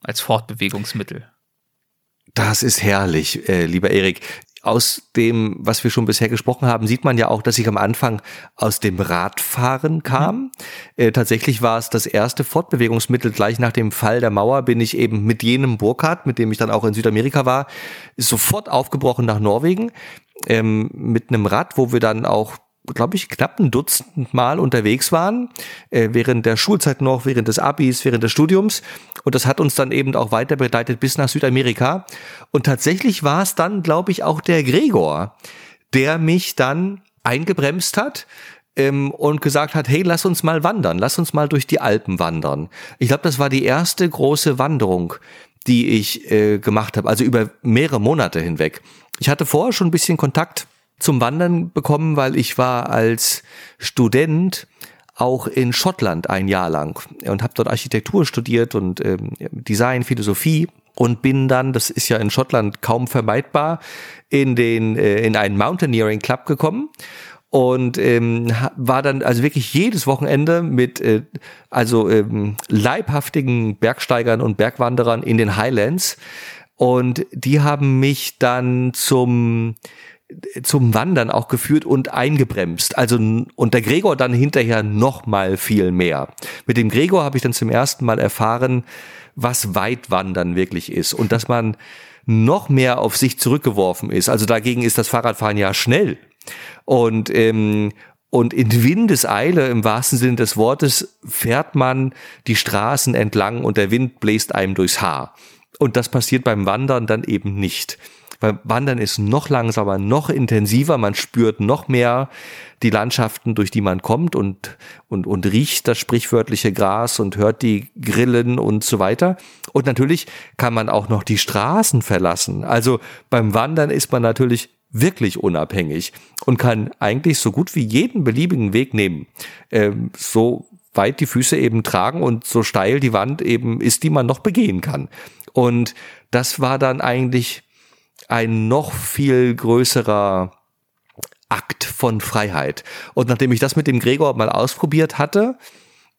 A: als Fortbewegungsmittel?
B: Das ist herrlich, äh, lieber Erik. Aus dem, was wir schon bisher gesprochen haben, sieht man ja auch, dass ich am Anfang aus dem Radfahren kam. Mhm. Äh, tatsächlich war es das erste Fortbewegungsmittel. Gleich nach dem Fall der Mauer bin ich eben mit jenem Burkhardt, mit dem ich dann auch in Südamerika war, sofort aufgebrochen nach Norwegen ähm, mit einem Rad, wo wir dann auch glaube ich, knapp ein Dutzend Mal unterwegs waren, äh, während der Schulzeit noch, während des Abis, während des Studiums. Und das hat uns dann eben auch weiter begleitet bis nach Südamerika. Und tatsächlich war es dann, glaube ich, auch der Gregor, der mich dann eingebremst hat ähm, und gesagt hat, hey, lass uns mal wandern, lass uns mal durch die Alpen wandern. Ich glaube, das war die erste große Wanderung, die ich äh, gemacht habe, also über mehrere Monate hinweg. Ich hatte vorher schon ein bisschen Kontakt zum Wandern bekommen, weil ich war als Student auch in Schottland ein Jahr lang und habe dort Architektur studiert und ähm, Design, Philosophie und bin dann, das ist ja in Schottland kaum vermeidbar, in den äh, in einen Mountaineering Club gekommen und ähm, war dann also wirklich jedes Wochenende mit äh, also ähm, leibhaftigen Bergsteigern und Bergwanderern in den Highlands und die haben mich dann zum zum Wandern auch geführt und eingebremst. Also und der Gregor dann hinterher noch mal viel mehr. Mit dem Gregor habe ich dann zum ersten Mal erfahren, was Weitwandern wirklich ist und dass man noch mehr auf sich zurückgeworfen ist. Also dagegen ist das Fahrradfahren ja schnell und ähm, und in Windeseile im wahrsten Sinne des Wortes fährt man die Straßen entlang und der Wind bläst einem durchs Haar. Und das passiert beim Wandern dann eben nicht. Beim Wandern ist noch langsamer, noch intensiver, man spürt noch mehr die Landschaften, durch die man kommt und, und, und riecht das sprichwörtliche Gras und hört die Grillen und so weiter. Und natürlich kann man auch noch die Straßen verlassen. Also beim Wandern ist man natürlich wirklich unabhängig und kann eigentlich so gut wie jeden beliebigen Weg nehmen. Ähm, so weit die Füße eben tragen und so steil die Wand eben ist, die man noch begehen kann. Und das war dann eigentlich ein noch viel größerer Akt von Freiheit. Und nachdem ich das mit dem Gregor mal ausprobiert hatte,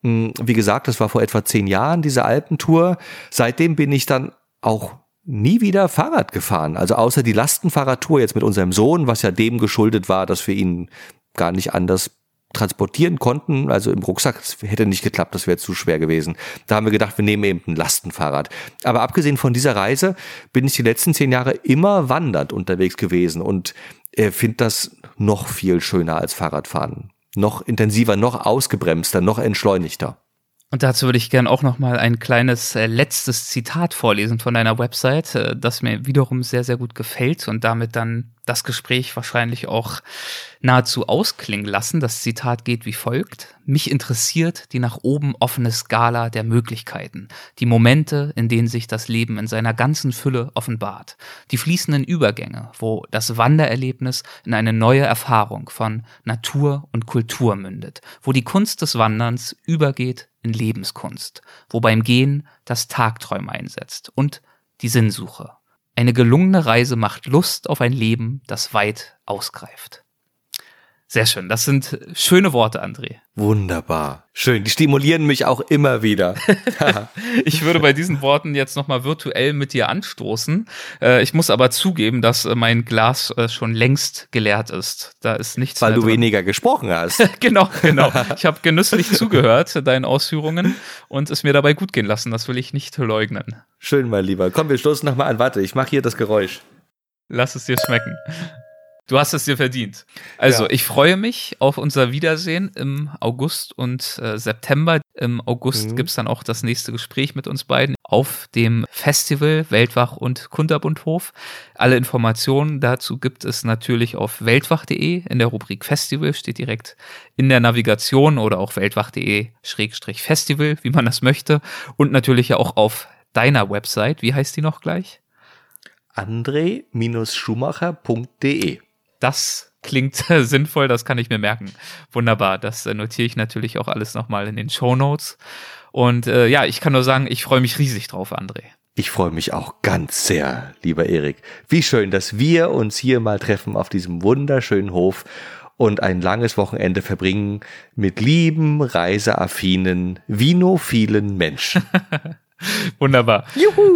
B: hm, wie gesagt, das war vor etwa zehn Jahren, diese Alpentour, seitdem bin ich dann auch nie wieder Fahrrad gefahren. Also außer die Lastenfahrradtour jetzt mit unserem Sohn, was ja dem geschuldet war, dass wir ihn gar nicht anders transportieren konnten. Also im Rucksack das hätte nicht geklappt, das wäre zu schwer gewesen. Da haben wir gedacht, wir nehmen eben ein Lastenfahrrad. Aber abgesehen von dieser Reise bin ich die letzten zehn Jahre immer wandernd unterwegs gewesen und äh, finde das noch viel schöner als Fahrradfahren. Noch intensiver, noch ausgebremster, noch entschleunigter.
A: Und dazu würde ich gerne auch noch mal ein kleines äh, letztes Zitat vorlesen von deiner Website, äh, das mir wiederum sehr, sehr gut gefällt und damit dann das Gespräch wahrscheinlich auch nahezu ausklingen lassen. Das Zitat geht wie folgt. Mich interessiert die nach oben offene Skala der Möglichkeiten, die Momente, in denen sich das Leben in seiner ganzen Fülle offenbart, die fließenden Übergänge, wo das Wandererlebnis in eine neue Erfahrung von Natur und Kultur mündet, wo die Kunst des Wanderns übergeht in Lebenskunst, wo beim Gehen das Tagträumen einsetzt und die Sinnsuche. Eine gelungene Reise macht Lust auf ein Leben, das weit ausgreift. Sehr schön. Das sind schöne Worte, André.
B: Wunderbar. Schön. Die stimulieren mich auch immer wieder.
A: ich würde bei diesen Worten jetzt nochmal virtuell mit dir anstoßen. Äh, ich muss aber zugeben, dass äh, mein Glas äh, schon längst geleert ist. Da ist nichts
B: Weil du drin. weniger gesprochen hast.
A: genau, genau. Ich habe genüsslich zugehört, deinen Ausführungen und es mir dabei gut gehen lassen. Das will ich nicht leugnen.
B: Schön, mein Lieber. Komm, wir stoßen nochmal an. Warte, ich mache hier das Geräusch.
A: Lass es dir schmecken. Du hast es dir verdient. Also, ja. ich freue mich auf unser Wiedersehen im August und äh, September. Im August mhm. gibt's dann auch das nächste Gespräch mit uns beiden auf dem Festival Weltwach und Kunterbundhof. Alle Informationen dazu gibt es natürlich auf weltwach.de in der Rubrik Festival, steht direkt in der Navigation oder auch weltwach.de-festival, wie man das möchte. Und natürlich ja auch auf deiner Website. Wie heißt die noch gleich?
B: andre-schumacher.de
A: das klingt sinnvoll, das kann ich mir merken. Wunderbar, das äh, notiere ich natürlich auch alles nochmal in den Show Notes. Und äh, ja, ich kann nur sagen, ich freue mich riesig drauf, André.
B: Ich freue mich auch ganz sehr, lieber Erik. Wie schön, dass wir uns hier mal treffen auf diesem wunderschönen Hof und ein langes Wochenende verbringen mit lieben, reiseaffinen, vinophilen Menschen.
A: Wunderbar. Juhu!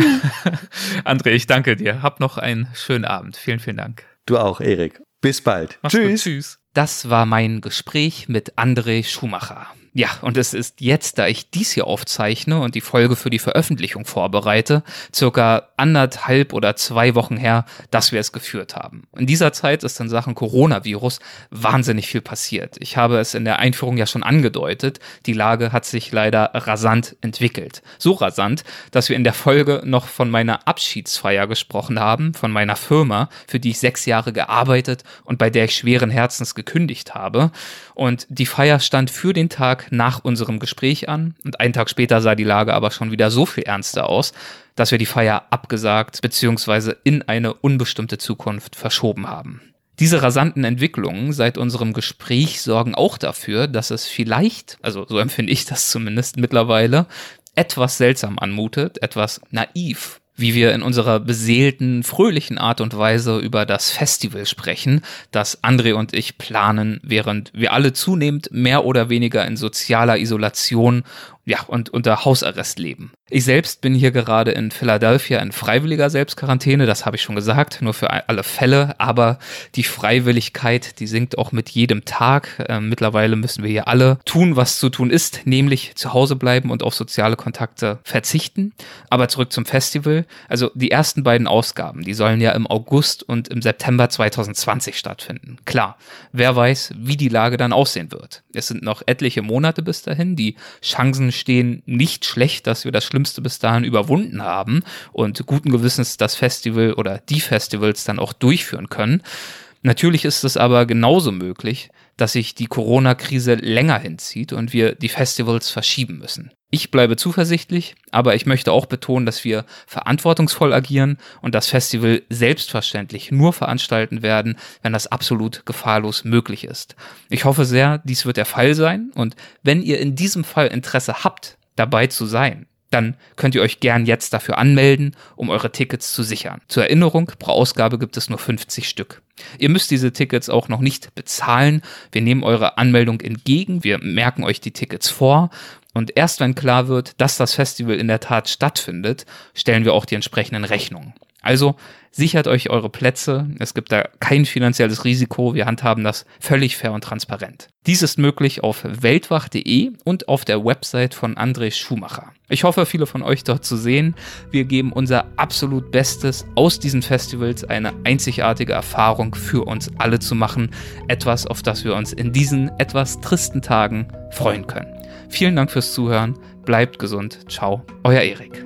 A: André, ich danke dir. Hab noch einen schönen Abend. Vielen, vielen Dank.
B: Du auch, Erik. Bis bald.
A: Mach's tschüss. Gut, tschüss. Das war mein Gespräch mit André Schumacher. Ja, und es ist jetzt, da ich dies hier aufzeichne und die Folge für die Veröffentlichung vorbereite, circa anderthalb oder zwei Wochen her, dass wir es geführt haben. In dieser Zeit ist in Sachen Coronavirus wahnsinnig viel passiert. Ich habe es in der Einführung ja schon angedeutet. Die Lage hat sich leider rasant entwickelt. So rasant, dass wir in der Folge noch von meiner Abschiedsfeier gesprochen haben, von meiner Firma, für die ich sechs Jahre gearbeitet und bei der ich schweren Herzens gekündigt habe. Und die Feier stand für den Tag nach unserem Gespräch an. Und einen Tag später sah die Lage aber schon wieder so viel ernster aus, dass wir die Feier abgesagt bzw. in eine unbestimmte Zukunft verschoben haben. Diese rasanten Entwicklungen seit unserem Gespräch sorgen auch dafür, dass es vielleicht, also so empfinde ich das zumindest mittlerweile, etwas seltsam anmutet, etwas naiv wie wir in unserer beseelten, fröhlichen Art und Weise über das Festival sprechen, das André und ich planen, während wir alle zunehmend mehr oder weniger in sozialer Isolation ja, und unter Hausarrest leben. Ich selbst bin hier gerade in Philadelphia in freiwilliger Selbstquarantäne, das habe ich schon gesagt, nur für alle Fälle, aber die Freiwilligkeit, die sinkt auch mit jedem Tag. Äh, mittlerweile müssen wir hier alle tun, was zu tun ist, nämlich zu Hause bleiben und auf soziale Kontakte verzichten. Aber zurück zum Festival. Also die ersten beiden Ausgaben, die sollen ja im August und im September 2020 stattfinden. Klar, wer weiß, wie die Lage dann aussehen wird. Es sind noch etliche Monate bis dahin, die Chancen stehen nicht schlecht, dass wir das Schlimmste bis dahin überwunden haben und guten Gewissens das Festival oder die Festivals dann auch durchführen können. Natürlich ist es aber genauso möglich, dass sich die Corona-Krise länger hinzieht und wir die Festivals verschieben müssen. Ich bleibe zuversichtlich, aber ich möchte auch betonen, dass wir verantwortungsvoll agieren und das Festival selbstverständlich nur veranstalten werden, wenn das absolut gefahrlos möglich ist. Ich hoffe sehr, dies wird der Fall sein und wenn ihr in diesem Fall Interesse habt, dabei zu sein, dann könnt ihr euch gern jetzt dafür anmelden, um eure Tickets zu sichern. Zur Erinnerung, pro Ausgabe gibt es nur 50 Stück. Ihr müsst diese Tickets auch noch nicht bezahlen. Wir nehmen eure Anmeldung entgegen, wir merken euch die Tickets vor und erst wenn klar wird, dass das Festival in der Tat stattfindet, stellen wir auch die entsprechenden Rechnungen. Also sichert euch eure Plätze. Es gibt da kein finanzielles Risiko. Wir handhaben das völlig fair und transparent. Dies ist möglich auf weltwach.de und auf der Website von André Schumacher. Ich hoffe, viele von euch dort zu sehen. Wir geben unser absolut Bestes, aus diesen Festivals eine einzigartige Erfahrung für uns alle zu machen. Etwas, auf das wir uns in diesen etwas tristen Tagen freuen können. Vielen Dank fürs Zuhören. Bleibt gesund. Ciao, euer Erik.